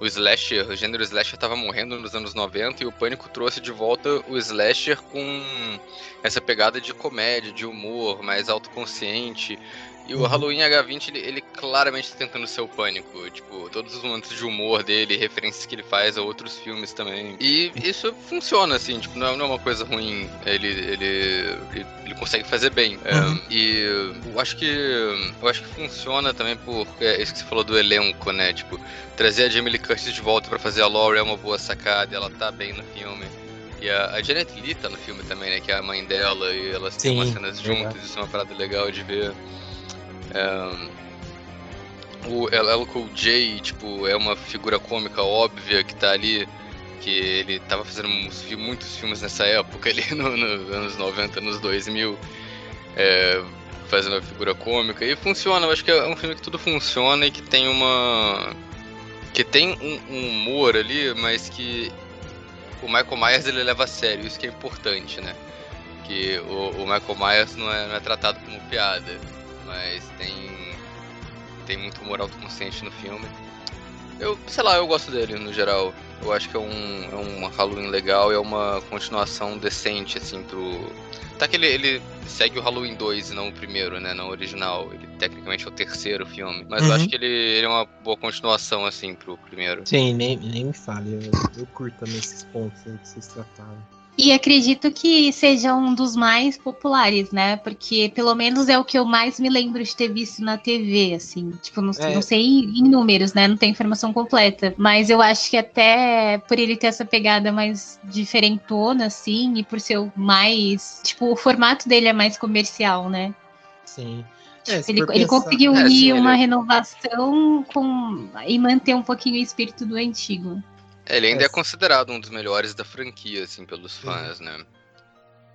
Speaker 4: O slasher, o gênero slasher estava morrendo nos anos 90 e o Pânico trouxe de volta o slasher com essa pegada de comédia, de humor, mais autoconsciente E o Halloween H20, ele, ele claramente está tentando ser o pânico. Tipo, todos os momentos de humor dele, referências que ele faz a outros filmes também. E isso funciona, assim, tipo, não é, não é uma coisa ruim. Ele, ele, ele, consegue fazer bem. É, uhum. E eu acho que. Eu acho que funciona também por. É isso que você falou do elenco, né? Tipo, trazer a Jamie Lee Curtis de volta para fazer a Laurie é uma boa sacada, ela tá bem no filme. E a, a Janet Lee tá no filme também, né? Que é a mãe dela, e elas Sim, têm umas cenas juntas, isso é uma parada legal de ver. O LL Cool J, tipo, é uma figura cômica óbvia que tá ali, que ele tava fazendo muitos filmes nessa época ali, *laughs* nos no anos 90, nos 2000, é, fazendo a figura cômica, e funciona, eu acho que é um filme que tudo funciona e que tem uma... que tem um, um humor ali, mas que o Michael Myers ele leva a sério, isso que é importante, né? Que o, o Michael Myers não é, não é tratado como piada mas tem tem muito humor autoconsciente no filme. Eu, sei lá, eu gosto dele no geral. Eu acho que é um, é um Halloween legal e é uma continuação decente, assim, pro. Tá que ele, ele segue o Halloween 2 e não o primeiro, né? Não o original. Ele tecnicamente é o terceiro filme. Mas uhum. eu acho que ele, ele, é uma boa continuação, assim, pro primeiro.
Speaker 1: Sim, nem, nem me fale. Eu, eu curto também esses pontos aí que vocês trataram.
Speaker 2: E acredito que seja um dos mais populares, né? Porque pelo menos é o que eu mais me lembro de ter visto na TV, assim. Tipo, não, é. não sei em números, né? Não tem informação completa. Mas eu acho que até por ele ter essa pegada mais diferentona, assim, e por ser o mais. Tipo, o formato dele é mais comercial, né?
Speaker 1: Sim.
Speaker 2: É, ele, ele, conseguiu é, unir é, uma ele... renovação com e manter um pouquinho o espírito do antigo.
Speaker 4: Ele ainda é. é considerado um dos melhores da franquia, assim, pelos fãs, né?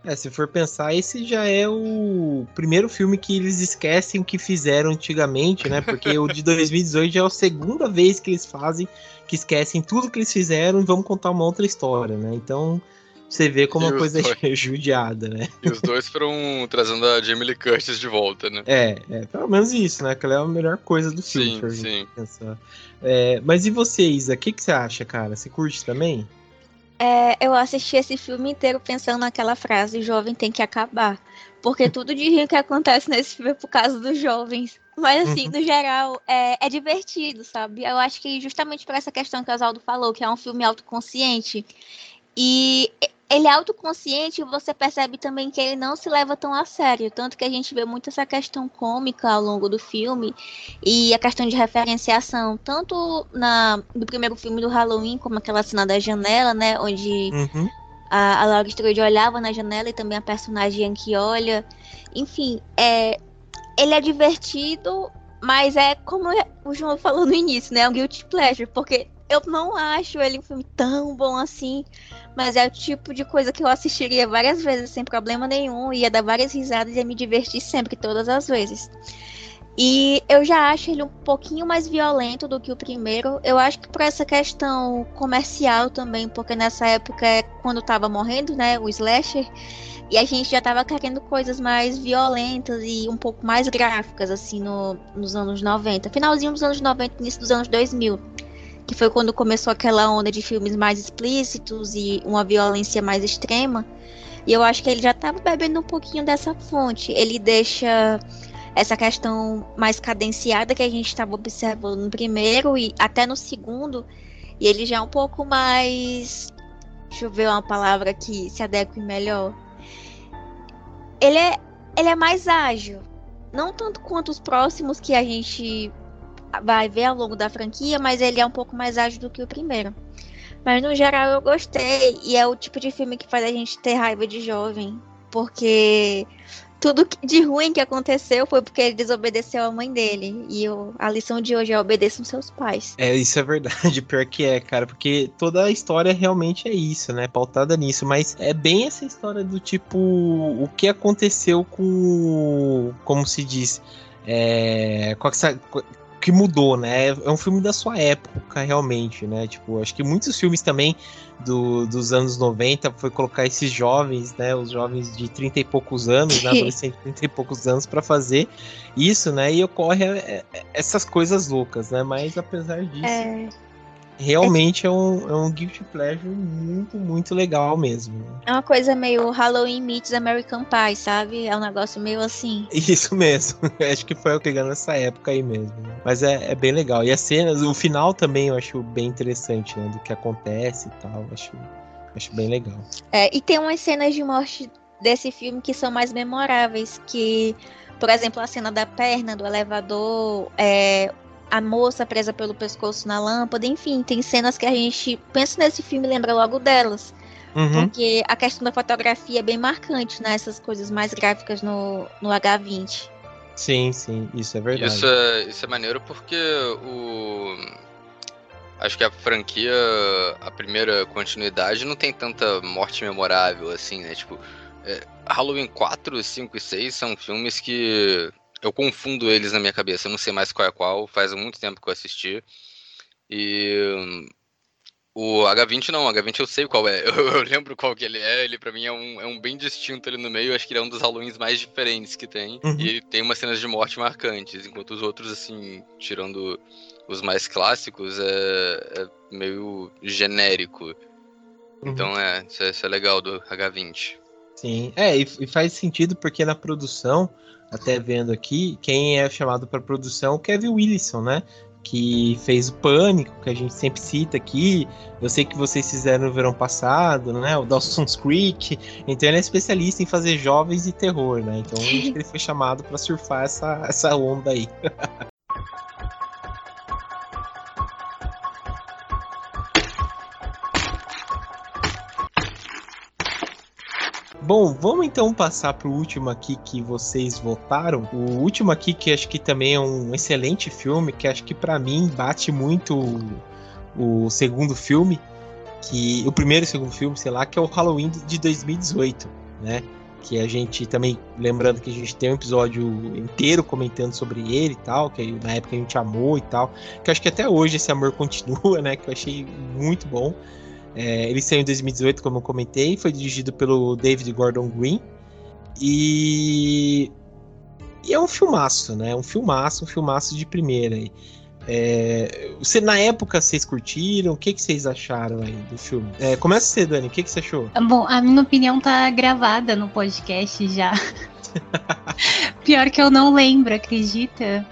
Speaker 1: É, se for pensar, esse já é o primeiro filme que eles esquecem o que fizeram antigamente, né? Porque o de *laughs* 2018 já é a segunda vez que eles fazem, que esquecem tudo que eles fizeram e vamos contar uma outra história, né? Então, você vê como e uma coisa dois... é *laughs* judiada, né?
Speaker 4: E os dois foram trazendo a Jamie Lee Curtis de volta, né?
Speaker 1: É, é pelo menos isso, né? Que ela é a melhor coisa do filme. Sim, sim. Pensar. É, mas e você, Isa? O que, que você acha, cara? Você curte também?
Speaker 3: É, eu assisti esse filme inteiro pensando naquela frase: jovem tem que acabar. Porque tudo de ruim que acontece nesse filme é por causa dos jovens. Mas, assim, uhum. no geral, é, é, divertido, sabe? Eu acho que justamente por essa questão que o Oswaldo falou, que é um filme autoconsciente. E ele é autoconsciente e você percebe também que ele não se leva tão a sério. Tanto que a gente vê muito essa questão cômica ao longo do filme e a questão de referenciação. Tanto na, no primeiro filme do Halloween, como aquela cena da janela, né? Onde uhum. a, a Laura Strode olhava na janela e também a personagem que olha. Enfim, é, ele é divertido, mas é como o João falou no início, né? É um guilty pleasure, porque eu não acho ele um filme tão bom assim, mas é o tipo de coisa que eu assistiria várias vezes sem problema nenhum, ia dar várias risadas e ia me divertir sempre, todas as vezes. E eu já acho ele um pouquinho mais violento do que o primeiro. Eu acho que por essa questão comercial também, porque nessa época é quando tava morrendo, né, o slasher, e a gente já tava querendo coisas mais violentas e um pouco mais gráficas, assim, no, nos anos 90. Finalzinho dos anos 90, início dos anos 2000 que foi quando começou aquela onda de filmes mais explícitos e uma violência mais extrema. E eu acho que ele já estava bebendo um pouquinho dessa fonte. Ele deixa essa questão mais cadenciada que a gente estava observando no primeiro e até no segundo, e ele já é um pouco mais. Deixa eu ver uma palavra que se adeque melhor. Ele é, ele é mais ágil. Não tanto quanto os próximos que a gente vai ver ao longo da franquia, mas ele é um pouco mais ágil do que o primeiro. Mas no geral eu gostei, e é o tipo de filme que faz a gente ter raiva de jovem, porque tudo de ruim que aconteceu foi porque ele desobedeceu a mãe dele. E eu, a lição de hoje é obedeçam seus pais.
Speaker 1: É, isso é verdade, *laughs* pior que é, cara, porque toda a história realmente é isso, né? Pautada nisso, mas é bem essa história do tipo, o que aconteceu com, como se diz, é, com essa, que mudou, né? É um filme da sua época, realmente, né? Tipo, acho que muitos filmes também do, dos anos 90 foi colocar esses jovens, né? Os jovens de 30 e poucos anos, né? *laughs* Adolescentes de 30 e poucos anos para fazer isso, né? E ocorre é, é, essas coisas loucas, né? Mas apesar disso. É... realmente é, um, é um gift pleasure muito, muito legal mesmo.
Speaker 3: É uma coisa meio Halloween meets American Pie, sabe? É um negócio meio assim. *laughs*
Speaker 1: Isso mesmo. *laughs* acho que foi eu pegando essa época aí mesmo. Né? Mas é, é, bem legal. E as cenas, o final também eu acho bem interessante, né? Do que acontece e tal. Acho, acho bem legal.
Speaker 3: É, e tem umas cenas de morte desse filme que são mais memoráveis, que, por exemplo, a cena da perna, do elevador, é, a moça presa pelo pescoço na lâmpada, enfim, tem cenas que a gente pensa nesse filme e lembra logo delas. Uhum. Porque a questão da fotografia é bem marcante, né? Essas coisas mais gráficas no, no H20.
Speaker 1: Sim, sim, isso é verdade.
Speaker 4: Isso é, isso é maneiro porque o. Acho que a franquia, a primeira continuidade, não tem tanta morte memorável assim, né? Tipo, é, Halloween 4, 5 e 6 são filmes que eu confundo eles na minha cabeça, eu não sei mais qual é qual, faz muito tempo que eu assisti. E o H20 não, o H20 eu sei qual é, *laughs* eu, eu, lembro qual que ele é, ele pra mim é um, é um bem distinto ali no meio, acho que ele é um dos Halloweens mais diferentes que tem, uhum. e tem umas cenas de morte marcantes, enquanto os outros, assim, tirando os mais clássicos, é, é meio genérico. Uhum. Então é isso, é, isso é legal do H20.
Speaker 1: Sim, é, e, e faz sentido porque na produção, até vendo aqui, quem é chamado para produção é o Kevin Wilson, né? Que fez o Pânico, que a gente sempre cita aqui. Eu sei que vocês fizeram no verão passado, né? O Dawson's Creek. Então ele é especialista em fazer jovens e terror, né? Então ele *laughs* foi chamado para surfar essa, essa onda aí. *laughs* Bom, vamos então passar para o último aqui que vocês votaram. O último aqui que acho que também é um excelente filme, que acho que para mim bate muito o, o, segundo filme, que o primeiro e segundo filme, sei lá, que é o Halloween de 2018, né? Que a gente também, lembrando que a gente tem um episódio inteiro comentando sobre ele e tal, que na época a gente amou e tal, que acho que até hoje esse amor *laughs* continua, né? Que eu achei muito bom. É, ele saiu em 2018, como eu comentei, foi dirigido pelo David Gordon Green. E, e é um filmaço, né? Um filmaço, um filmaço de primeira. É, você, na época, vocês curtiram? O que, que vocês acharam aí do filme? É, começa você, Dani. O que, que você achou?
Speaker 2: Bom, a minha opinião tá gravada no podcast já. *laughs* Pior que eu não lembro, acredita?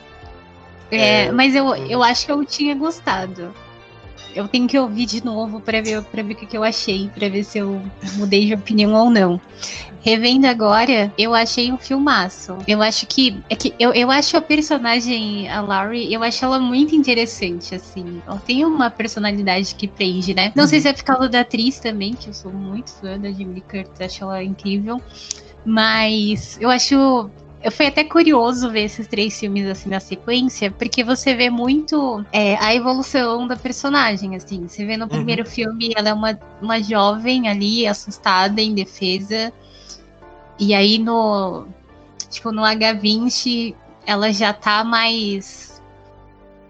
Speaker 2: É, é, mas eu, eu acho que eu tinha gostado. Eu tenho que ouvir de novo para ver, pra ver o que, que eu achei, para ver se eu mudei de opinião ou não. Revendo agora, eu achei um filmaço. Eu acho que. É que eu, eu acho a personagem, a Laurie, eu acho ela muito interessante, assim. Ela tem uma personalidade que prende, né? Não uhum. sei se é por causa da atriz também, que eu sou muito fã da Jamie Curtis, acho ela incrível. Mas eu acho foi até curioso ver esses três filmes assim na sequência, porque você vê muito é, a evolução da personagem, assim. Você vê no uhum. primeiro filme, ela é uma, uma jovem ali, assustada, indefesa. E aí no. Tipo, no H20, ela já tá mais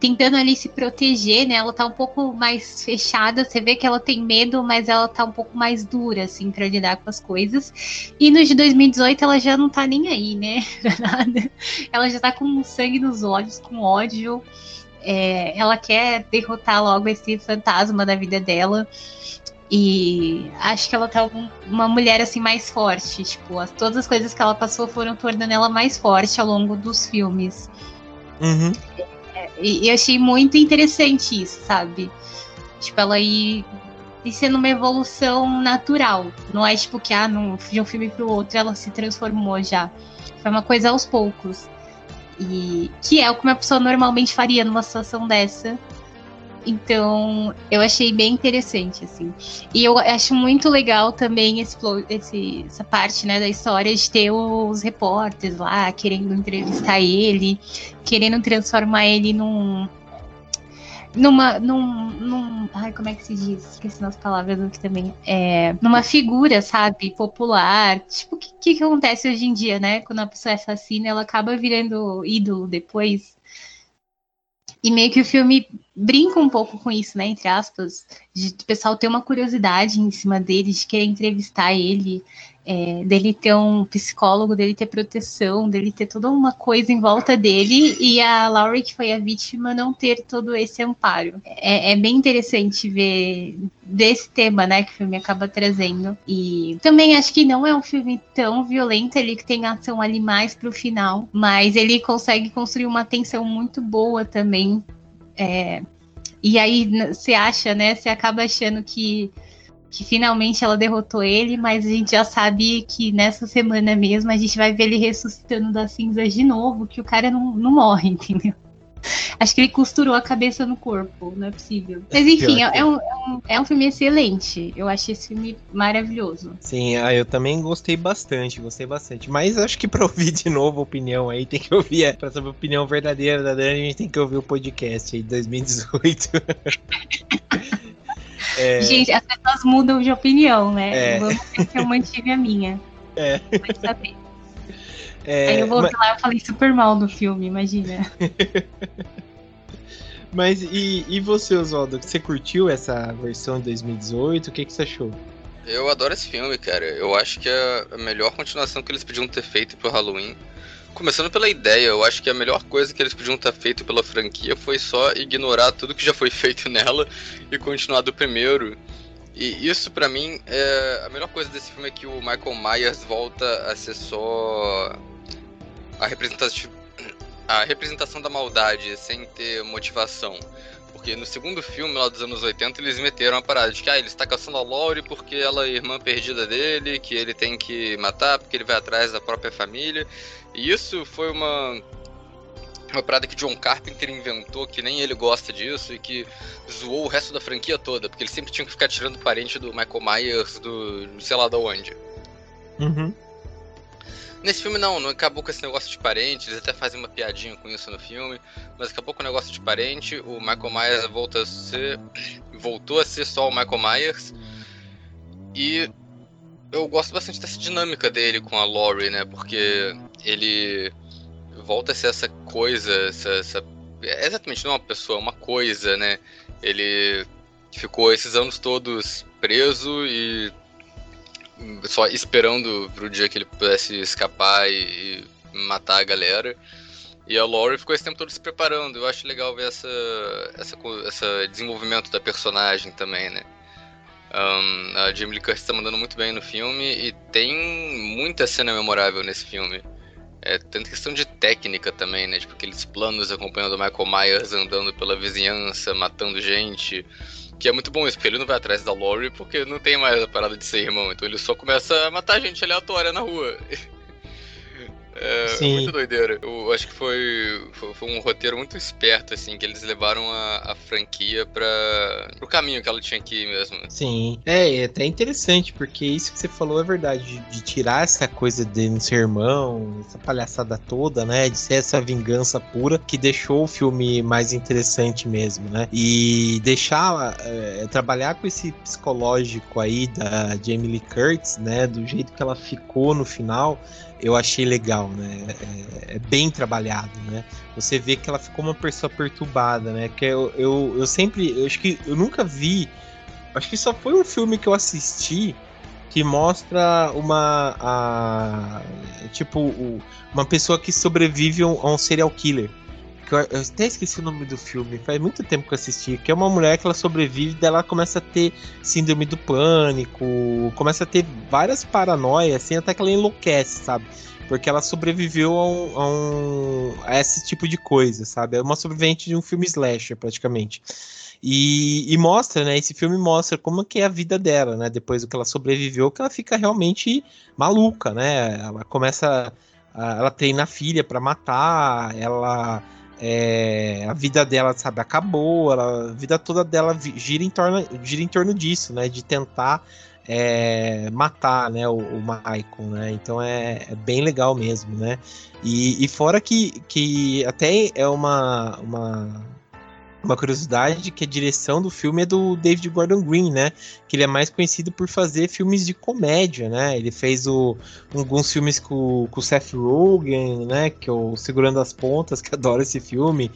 Speaker 2: tentando ali se proteger, né? Ela tá um pouco mais fechada, você vê que ela tem medo, mas ela tá um pouco mais dura, assim, pra lidar com as coisas. E no de 2018 ela já não tá nem aí, né? *laughs* nada. Ela já tá com sangue nos olhos, com ódio. É, ela quer derrotar logo esse fantasma da vida dela. E acho que ela tá uma mulher assim mais forte. Tipo, as, todas as coisas que ela passou foram tornando ela mais forte ao longo dos filmes.
Speaker 1: Uhum.
Speaker 2: E, eu achei muito interessante isso, sabe? Tipo, ela ir, ir sendo uma evolução natural. Não é tipo que, ah, num, de um filme pro outro ela se transformou já. Foi uma coisa aos poucos. E que é o que uma pessoa normalmente faria numa situação dessa. Então, eu achei bem interessante, assim. E eu acho muito legal também esse, essa parte, né, da história de ter os repórteres lá querendo entrevistar ele, querendo transformar ele num. Numa. Num, num, ai, como é que se diz? Esqueci nas palavras aqui também. É, numa figura, sabe? Popular. Tipo, o que, que acontece hoje em dia, né? Quando a pessoa é assassina, ela acaba virando ídolo depois. E meio que o filme brinca um pouco com isso, né? Entre aspas, de o pessoal ter uma curiosidade em cima dele, de querer entrevistar ele, é, dele ter um psicólogo, dele ter proteção, dele ter toda uma coisa em volta dele, e a Laurie, que foi a vítima, não ter todo esse amparo. É, é bem interessante ver desse tema, né, que o filme acaba trazendo. E também acho que não é um filme tão violento, ele que tem ação ali mais pro final, mas ele consegue construir uma tensão muito boa também é, e aí você acha, né? Você acaba achando que, que finalmente ela derrotou ele, mas a gente já sabe que nessa semana mesmo a gente vai ver ele ressuscitando das cinzas de novo, que o cara não, não morre, *laughs* entendeu? Acho que ele costurou a cabeça no corpo, não é possível. Mas enfim, é, é, um, é, um, é um filme excelente. Eu achei esse filme maravilhoso.
Speaker 1: Sim, ah, eu também gostei bastante, gostei bastante. Mas acho que pra ouvir de novo a opinião aí, tem que ouvir, é, pra saber a opinião verdadeira da Dani, a gente tem que ouvir o podcast aí de 2018. *laughs*
Speaker 2: é... Gente, as pessoas mudam de opinião, né? É. Vamos ver se eu mantive a minha. É. Pode saber. É, Aí eu voltei mas... lá e falei super mal do filme, imagina. *laughs*
Speaker 1: mas e, e você, Oswaldo? Você curtiu essa versão de 2018? O que, que você achou?
Speaker 4: Eu adoro esse filme, cara. Eu acho que é a melhor continuação que eles podiam ter feito pro Halloween. Começando pela ideia, eu acho que a melhor coisa que eles podiam ter feito pela franquia foi só ignorar tudo que já foi *laughs* feito nela e continuar do primeiro. E isso para mim é a melhor coisa desse filme é que o Michael Myers volta a ser só a representação, a representação da maldade sem ter motivação. Porque no segundo filme, lá dos anos 80, eles meteram a parada de que ah, ele está caçando a Lori porque ela é irmã perdida dele, que ele tem que matar porque ele vai atrás da própria família. E isso foi uma uma parada que John Carpenter inventou, que nem ele gosta disso, e que zoou o resto da franquia toda, porque ele sempre tinha que ficar tirando parente do Michael Myers, do sei lá da onde.
Speaker 1: Uhum.
Speaker 4: Nesse filme não, não acabou com esse negócio de parente, eles até fazem uma piadinha com isso no filme, mas acabou com o negócio de parente, o Michael Myers voltou a ser, voltou a ser só o Michael Myers, e eu gosto bastante dessa dinâmica dele com a Laurie, né, porque ele volta a ser essa coisa, essa, essa é exatamente não uma pessoa, uma coisa, né, ele ficou esses anos todos preso e só esperando pro dia que ele pudesse escapar e, matar a galera. E a Laurie ficou esse tempo todo se preparando. Eu acho legal ver essa, essa, essa desenvolvimento da personagem também, né? Um, a Jamie Lee Curtis tá mandando muito bem no filme e tem muita cena memorável nesse filme. É, tanto questão de técnica também, né? Tipo, aqueles planos acompanhando o Michael Myers andando pela vizinhança, matando gente. Que é muito bom isso, porque ele não vai atrás da Lori porque não tem mais a parada de ser irmão. Então ele só começa a matar gente aleatória na rua. *laughs* É Sim. muito doideira. Eu acho que foi, foi, foi, um roteiro muito esperto, assim, que eles levaram a, a franquia para o caminho que ela tinha ir mesmo.
Speaker 1: Sim. É, é até interessante, porque isso que você falou é verdade, de, de tirar essa coisa de não ser irmão, essa palhaçada toda, né? De ser essa vingança pura que deixou o filme mais interessante mesmo, né? E deixar é, trabalhar com esse psicológico aí da Jamie Lee Curtis, né? Do jeito que ela ficou no final eu achei legal, né? É, é, bem trabalhado, né? Você vê que ela ficou uma pessoa perturbada, né? Que eu, eu, eu sempre, eu acho que eu nunca vi, acho que só foi um filme que eu assisti que mostra uma, a, tipo, uma pessoa que sobrevive a um serial killer que eu, eu, até esqueci o nome do filme, faz muito tempo que eu assisti, que é uma mulher que ela sobrevive, dela começa a ter síndrome do pânico, começa a ter várias paranoias, assim, até que ela enlouquece, sabe? Porque ela sobreviveu a, um, a, um, a esse tipo de coisa, sabe? É uma sobrevivente de um filme slasher, praticamente. E, e, mostra, né? Esse filme mostra como que é a vida dela, né? Depois do que ela sobreviveu, que ela fica realmente maluca, né? Ela começa, ela treina a filha para matar, ela é, a vida dela, sabe, acabou, ela, a vida toda dela gira em torno, gira em torno disso, né, de tentar é, matar, né, o, o Michael, né, então é, é, bem legal mesmo, né, e, e fora que, que até é uma, uma uma curiosidade que a direção do filme é do David Gordon Green, né? Que ele é mais conhecido por fazer filmes de comédia, né? Ele fez o, alguns filmes com, com o Seth Rogen, né? Que é o Segurando as Pontas, que *laughs* adoro esse filme.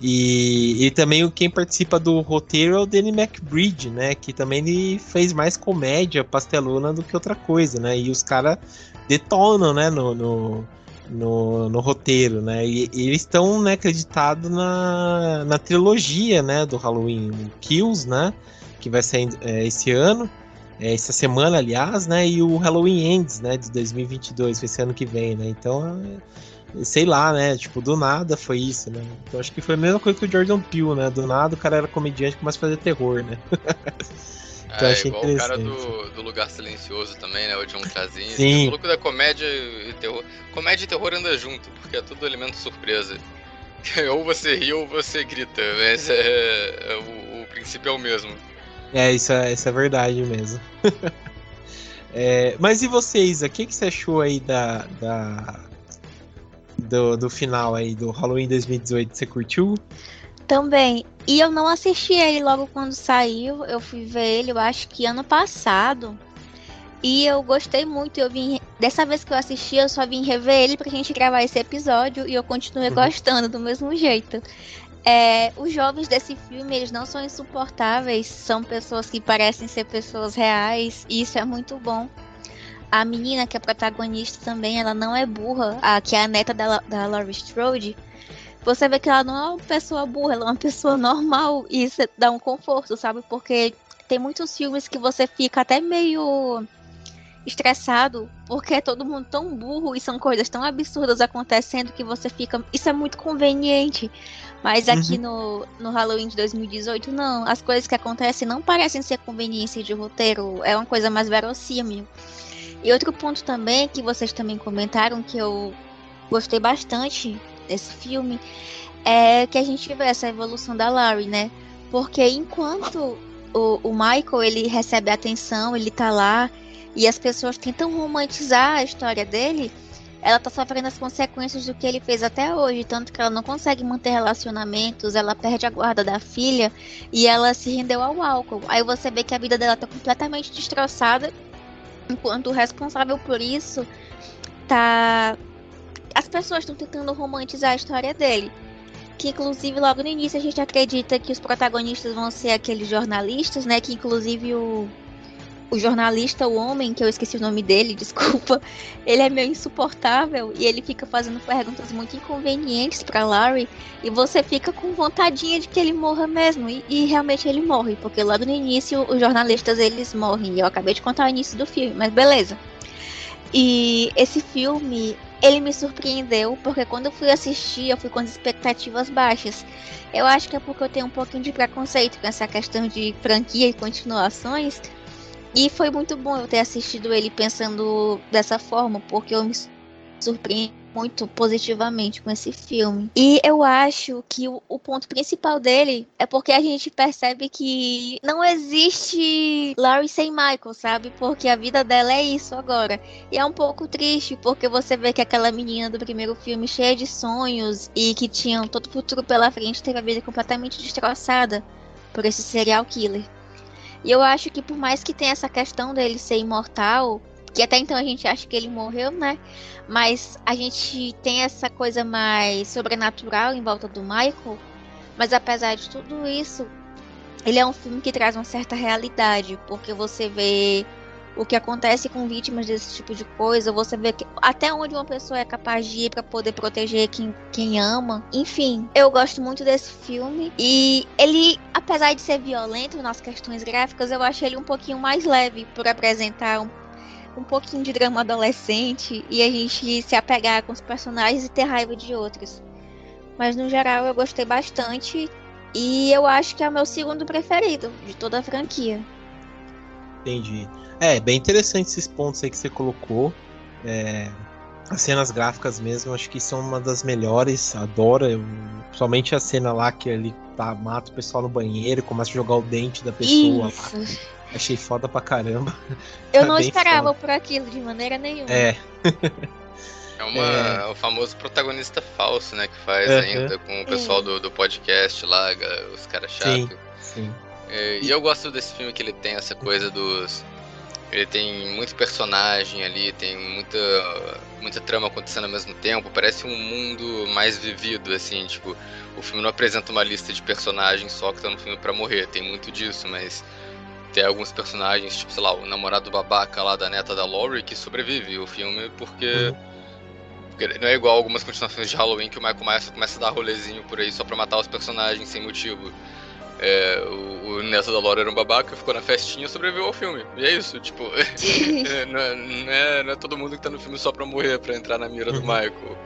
Speaker 1: E, e também quem participa do roteiro é o Danny McBride, né? Que também ele fez mais comédia pastelona do que outra coisa, né? E os caras detonam, né? no, no no, no roteiro, né? E, e eles estão né, acreditados na, na trilogia, né, do Halloween Kills, né? Que vai sair é, esse ano, é, essa semana, aliás, né? E o Halloween Ends, né? De 2022, vai ser ano que vem, né? Então, é, sei lá, né? Tipo, do nada foi isso, né? Então acho que foi a mesma coisa que o Jordan Peele, né? Do nada o cara era comediante e começa a fazer terror, né? *laughs*
Speaker 4: Então, é, igual o cara do, do Lugar Silencioso também, né? O John Krasinski.
Speaker 1: Sim.
Speaker 4: O louco da comédia e terror. Comédia e terror anda junto, porque é tudo elemento surpresa. *laughs* ou você ri ou você grita, mas é, é o, o, princípio é o mesmo.
Speaker 1: É, isso é, isso é verdade mesmo. *laughs* é, mas e vocês, o que, que você achou aí da, da do, do final aí do Halloween 2018? Você curtiu?
Speaker 3: Também. E eu não assisti ele logo quando saiu. Eu fui ver ele, eu acho que ano passado. E eu gostei muito. Eu vim. Dessa vez que eu assisti, eu só vim rever ele pra gente gravar esse episódio. E eu continuei uhum. gostando do mesmo jeito. É, os jovens desse filme, eles não são insuportáveis. São pessoas que parecem ser pessoas reais. E isso é muito bom. A menina que é protagonista também, ela não é burra. A, que é a neta da, da Laurie Strode você vê que ela não é uma pessoa burra, ela é uma pessoa normal e isso dá um conforto, sabe? Porque tem muitos filmes que você fica até meio estressado porque é todo mundo tão burro e são coisas tão absurdas acontecendo que você fica. Isso é muito conveniente. Mas aqui uhum. no, no Halloween de 2018, não. As coisas que acontecem não parecem ser conveniência de roteiro. É uma coisa mais verossímil. E outro ponto também que vocês também comentaram que eu gostei bastante desse filme é que a gente vê essa evolução da Larry, né? Porque enquanto o, o Michael ele recebe atenção, ele tá lá e as pessoas tentam romantizar a história dele, ela tá sofrendo as consequências do que ele fez até hoje, tanto que ela não consegue manter relacionamentos, ela perde a guarda da filha e ela se rendeu ao álcool. Aí você vê que a vida dela tá completamente destroçada, enquanto o responsável por isso tá as pessoas estão tentando romantizar a história dele. Que inclusive logo no início a gente acredita que os protagonistas vão ser aqueles jornalistas, né? Que inclusive o, o jornalista, o homem, que eu esqueci o nome dele, *laughs* desculpa, ele é meio insuportável e ele fica fazendo perguntas muito inconvenientes para Larry e você fica com vontadinha de que ele morra mesmo e, e, realmente ele morre, porque logo no início os jornalistas eles morrem. Eu acabei de contar o início do filme, mas beleza. E esse filme ele me surpreendeu, porque quando eu fui assistir, eu fui com as expectativas baixas. Eu acho que é porque eu tenho um pouquinho de preconceito com essa questão de franquia e continuações. E foi muito bom eu ter assistido ele pensando dessa forma, porque eu me surpreendi muito positivamente com esse filme. E eu acho que o, o, ponto principal dele é porque a gente percebe que não existe Laurie sem Michael, sabe? Porque a vida dela é isso agora. E é um pouco triste, porque você vê que aquela menina do primeiro filme cheia de sonhos e que tinha todo o futuro pela frente teve a vida completamente destroçada por esse serial killer. E eu acho que por mais que tenha essa questão dele ser imortal, que até então a gente acha que ele morreu, né? Mas a gente tem essa coisa mais sobrenatural em volta do Michael. Mas apesar de tudo isso, ele é um filme que traz uma certa realidade, porque você vê o que acontece com vítimas desse tipo de coisa, você vê que, até onde uma pessoa é capaz de ir para poder proteger quem, quem ama. Enfim, eu gosto muito desse filme e ele, apesar de ser violento nas questões gráficas, eu acho ele um pouquinho mais leve por apresentar um um pouquinho de drama adolescente e a gente se apegar com os personagens e ter raiva de outros. Mas no geral eu gostei bastante e eu acho que é o meu segundo preferido de toda a franquia.
Speaker 1: Entendi. É, bem interessante esses pontos aí que você colocou. É, as cenas gráficas mesmo, acho que são uma das melhores. Adoro. Eu, principalmente a cena lá que ele tá, mata o pessoal no banheiro, começa a jogar o dente da pessoa. Isso. Lá. Achei foda pra caramba.
Speaker 3: Eu tá não esperava foda. por aquilo de maneira nenhuma.
Speaker 1: É.
Speaker 4: É, uma, é... o famoso protagonista falso, né? Que faz uhum. ainda com o pessoal do, do podcast lá, os caras chatos. Sim, sim. É, e eu gosto desse filme que ele tem essa coisa dos. Ele tem muito personagem ali, tem muita, muita trama acontecendo ao mesmo tempo. Parece um mundo mais vivido, assim, tipo, o filme não apresenta uma lista de personagens só que estão no filme para morrer. Tem muito disso, mas tem alguns personagens, tipo, sei lá, o namorado babaca lá da neta da Laurie que sobrevive o filme porque. Uhum. Porque não é igual algumas continuações de Halloween que o Michael Myers começa a dar rolezinho por aí só pra matar os personagens sem motivo. É, o, o neto da Laura era um babaca, ficou na festinha e sobreviveu ao filme. E é isso, tipo, é, *laughs* *laughs* não, é, não, é, não, é, todo mundo que tá no filme só pra morrer, pra entrar na mira do uhum. Michael.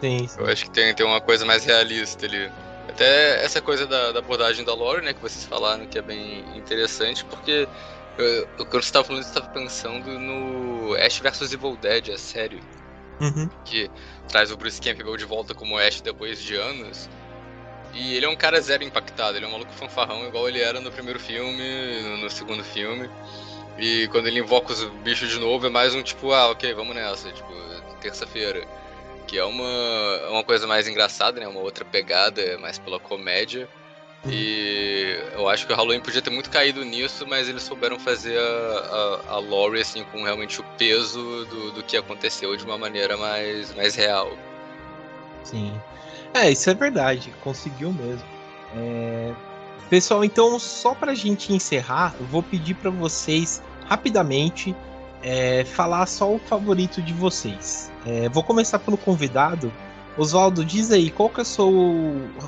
Speaker 4: Sim, sim. Eu acho que tem, tem uma coisa mais realista ali. Até essa coisa da, da abordagem da lore, né, que vocês falaram, que é bem interessante, porque eu, quando você estava falando, eu estava pensando no Ash vs Evil Dead, a série. Uhum. Que traz o Bruce Campbell de volta como Ash depois de anos. E ele é um cara zero impactado, ele é um maluco fanfarrão, igual ele era no primeiro filme, no segundo filme. E quando ele invoca os bichos de novo, é mais um tipo, ah, ok, vamos nessa, tipo, terça-feira que é uma, uma coisa mais engraçada, né? Uma outra pegada, mais pela comédia. E eu acho que o Halloween podia ter muito caído nisso, mas eles souberam fazer a, a, a Laurie, assim, com realmente o peso do, do que aconteceu de uma maneira mais, mais real.
Speaker 1: Sim. É, isso é verdade, conseguiu mesmo. É... Pessoal, então, só pra gente encerrar, eu vou pedir para vocês rapidamente é, falar só o favorito de vocês. É, vou começar pelo convidado. Oswaldo, diz aí, qual que é o seu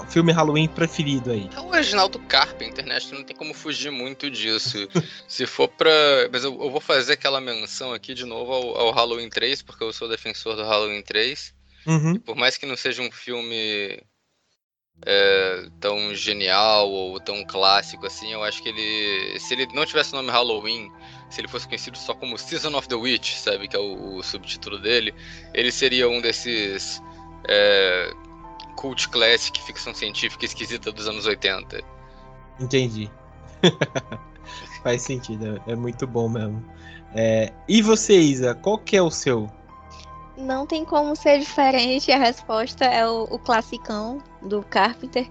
Speaker 1: filme Halloween preferido aí?
Speaker 4: É o original do Carpenter, né? Acho que não tem como fugir muito disso. *laughs* Se for pra. Mas eu, eu, vou fazer aquela menção aqui de novo ao, ao, Halloween 3, porque eu sou defensor do Halloween 3. Uhum. por mais que não seja um filme é, tão genial ou tão clássico assim, eu acho que ele. Se ele não tivesse o nome Halloween se ele fosse conhecido só como Season of the Witch, sabe, que é o, o subtítulo dele, ele seria um desses é, cult classic, ficção científica esquisita dos anos 80.
Speaker 1: Entendi. *laughs* Faz sentido, é muito bom mesmo. É, e você, Isa, qual que é o seu?
Speaker 3: Não tem como ser diferente, a resposta é o, o classicão do Carpenter.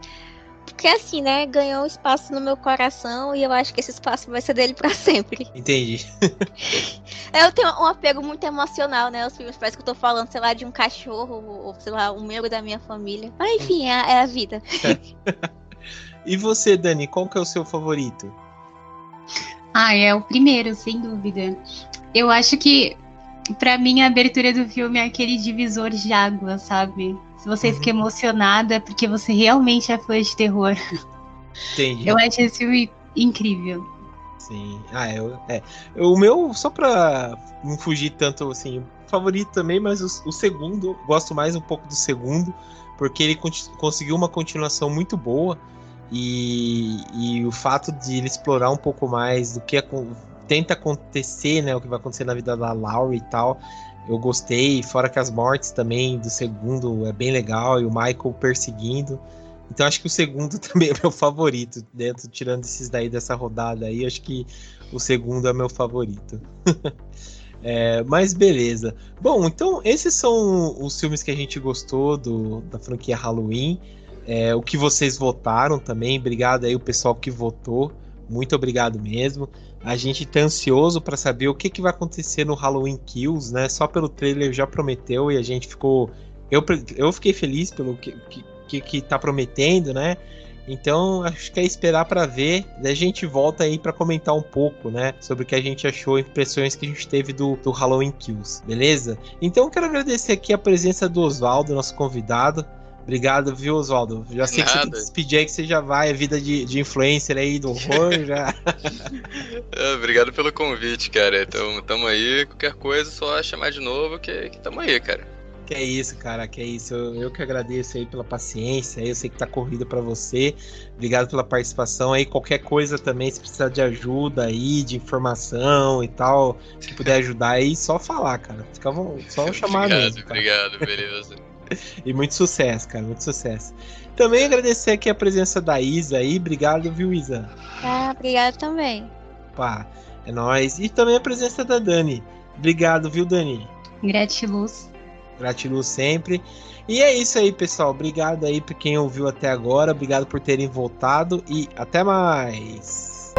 Speaker 3: Porque assim, né, ganhou espaço no meu coração e eu acho que esse espaço vai ser dele para *laughs* sempre.
Speaker 1: Entendi. *laughs*
Speaker 3: eu tenho um apego muito emocional, né? Os filmes parece que eu tô falando, sei lá, de um cachorro, ou sei lá, um membro da minha família. Mas enfim, é, é a vida. *laughs*
Speaker 1: e você, Dani, qual que é o seu favorito?
Speaker 2: Ah, é o primeiro, sem dúvida. Eu acho que, para mim, a abertura do filme é aquele divisor de água, sabe? Se você uhum. fica emocionada, é porque você realmente é fã de terror. Entendi. Eu acho esse filme incrível.
Speaker 1: Sim. Ah, eu, é. O meu, só pra não fugir tanto, assim, favorito também, mas o, o segundo, gosto mais um pouco do segundo, porque ele conseguiu uma continuação muito boa. E, e o fato de ele explorar um pouco mais do que tenta acontecer, né? O que vai acontecer na vida da Laurie e tal eu gostei, fora que as mortes também do segundo é bem legal e o Michael perseguindo. Então acho que o segundo *laughs* também é meu favorito, dentro tirando esses daí dessa rodada aí, acho que o segundo é meu favorito. *laughs* é, mas beleza. Bom, então esses são os filmes que a gente gostou do, da franquia Halloween. É, o que vocês votaram também, obrigado aí o pessoal que votou, muito obrigado mesmo. A gente tá ansioso para saber o que, que vai acontecer no Halloween Kills, né? Só pelo trailer já prometeu e a gente ficou. Eu, eu fiquei feliz pelo que, que, que tá prometendo, né? Então, acho que é esperar para ver. Daí a gente volta aí para comentar um pouco, né? Sobre o que a gente achou, impressões que a gente teve do, do Halloween Kills, beleza? Então, quero agradecer aqui a presença do Oswaldo, nosso convidado. Obrigado, viu, Oswaldo? Já sei Nada. que você despedir aí que você já vai, a vida de, de influencer aí do horror, já. *laughs*
Speaker 4: é, obrigado pelo convite, cara. Então, tamo aí, qualquer coisa, só chamar de novo que, que tamo aí, cara.
Speaker 1: Que é isso, cara, que é isso. Eu, eu que agradeço aí pela paciência. Eu sei que tá corrida para você. Obrigado pela participação aí. Qualquer coisa também, se precisar de ajuda aí, de informação e tal, se puder ajudar aí, só falar, cara. Fica só *laughs* chamar
Speaker 4: obrigado,
Speaker 1: mesmo.
Speaker 4: Obrigado, beleza. *laughs* *laughs*
Speaker 1: e muito sucesso, cara, muito sucesso. Também agradecer aqui a presença da Isa aí. Obrigado, viu, Isa?
Speaker 3: Ah, obrigado também.
Speaker 1: Pá, é nóis. E também a presença da Dani. Obrigado, viu, Dani?
Speaker 2: Gratiluz.
Speaker 1: Gratiluz sempre. E é isso aí, pessoal. Obrigado aí por quem ouviu até agora. Obrigado por terem voltado e até mais.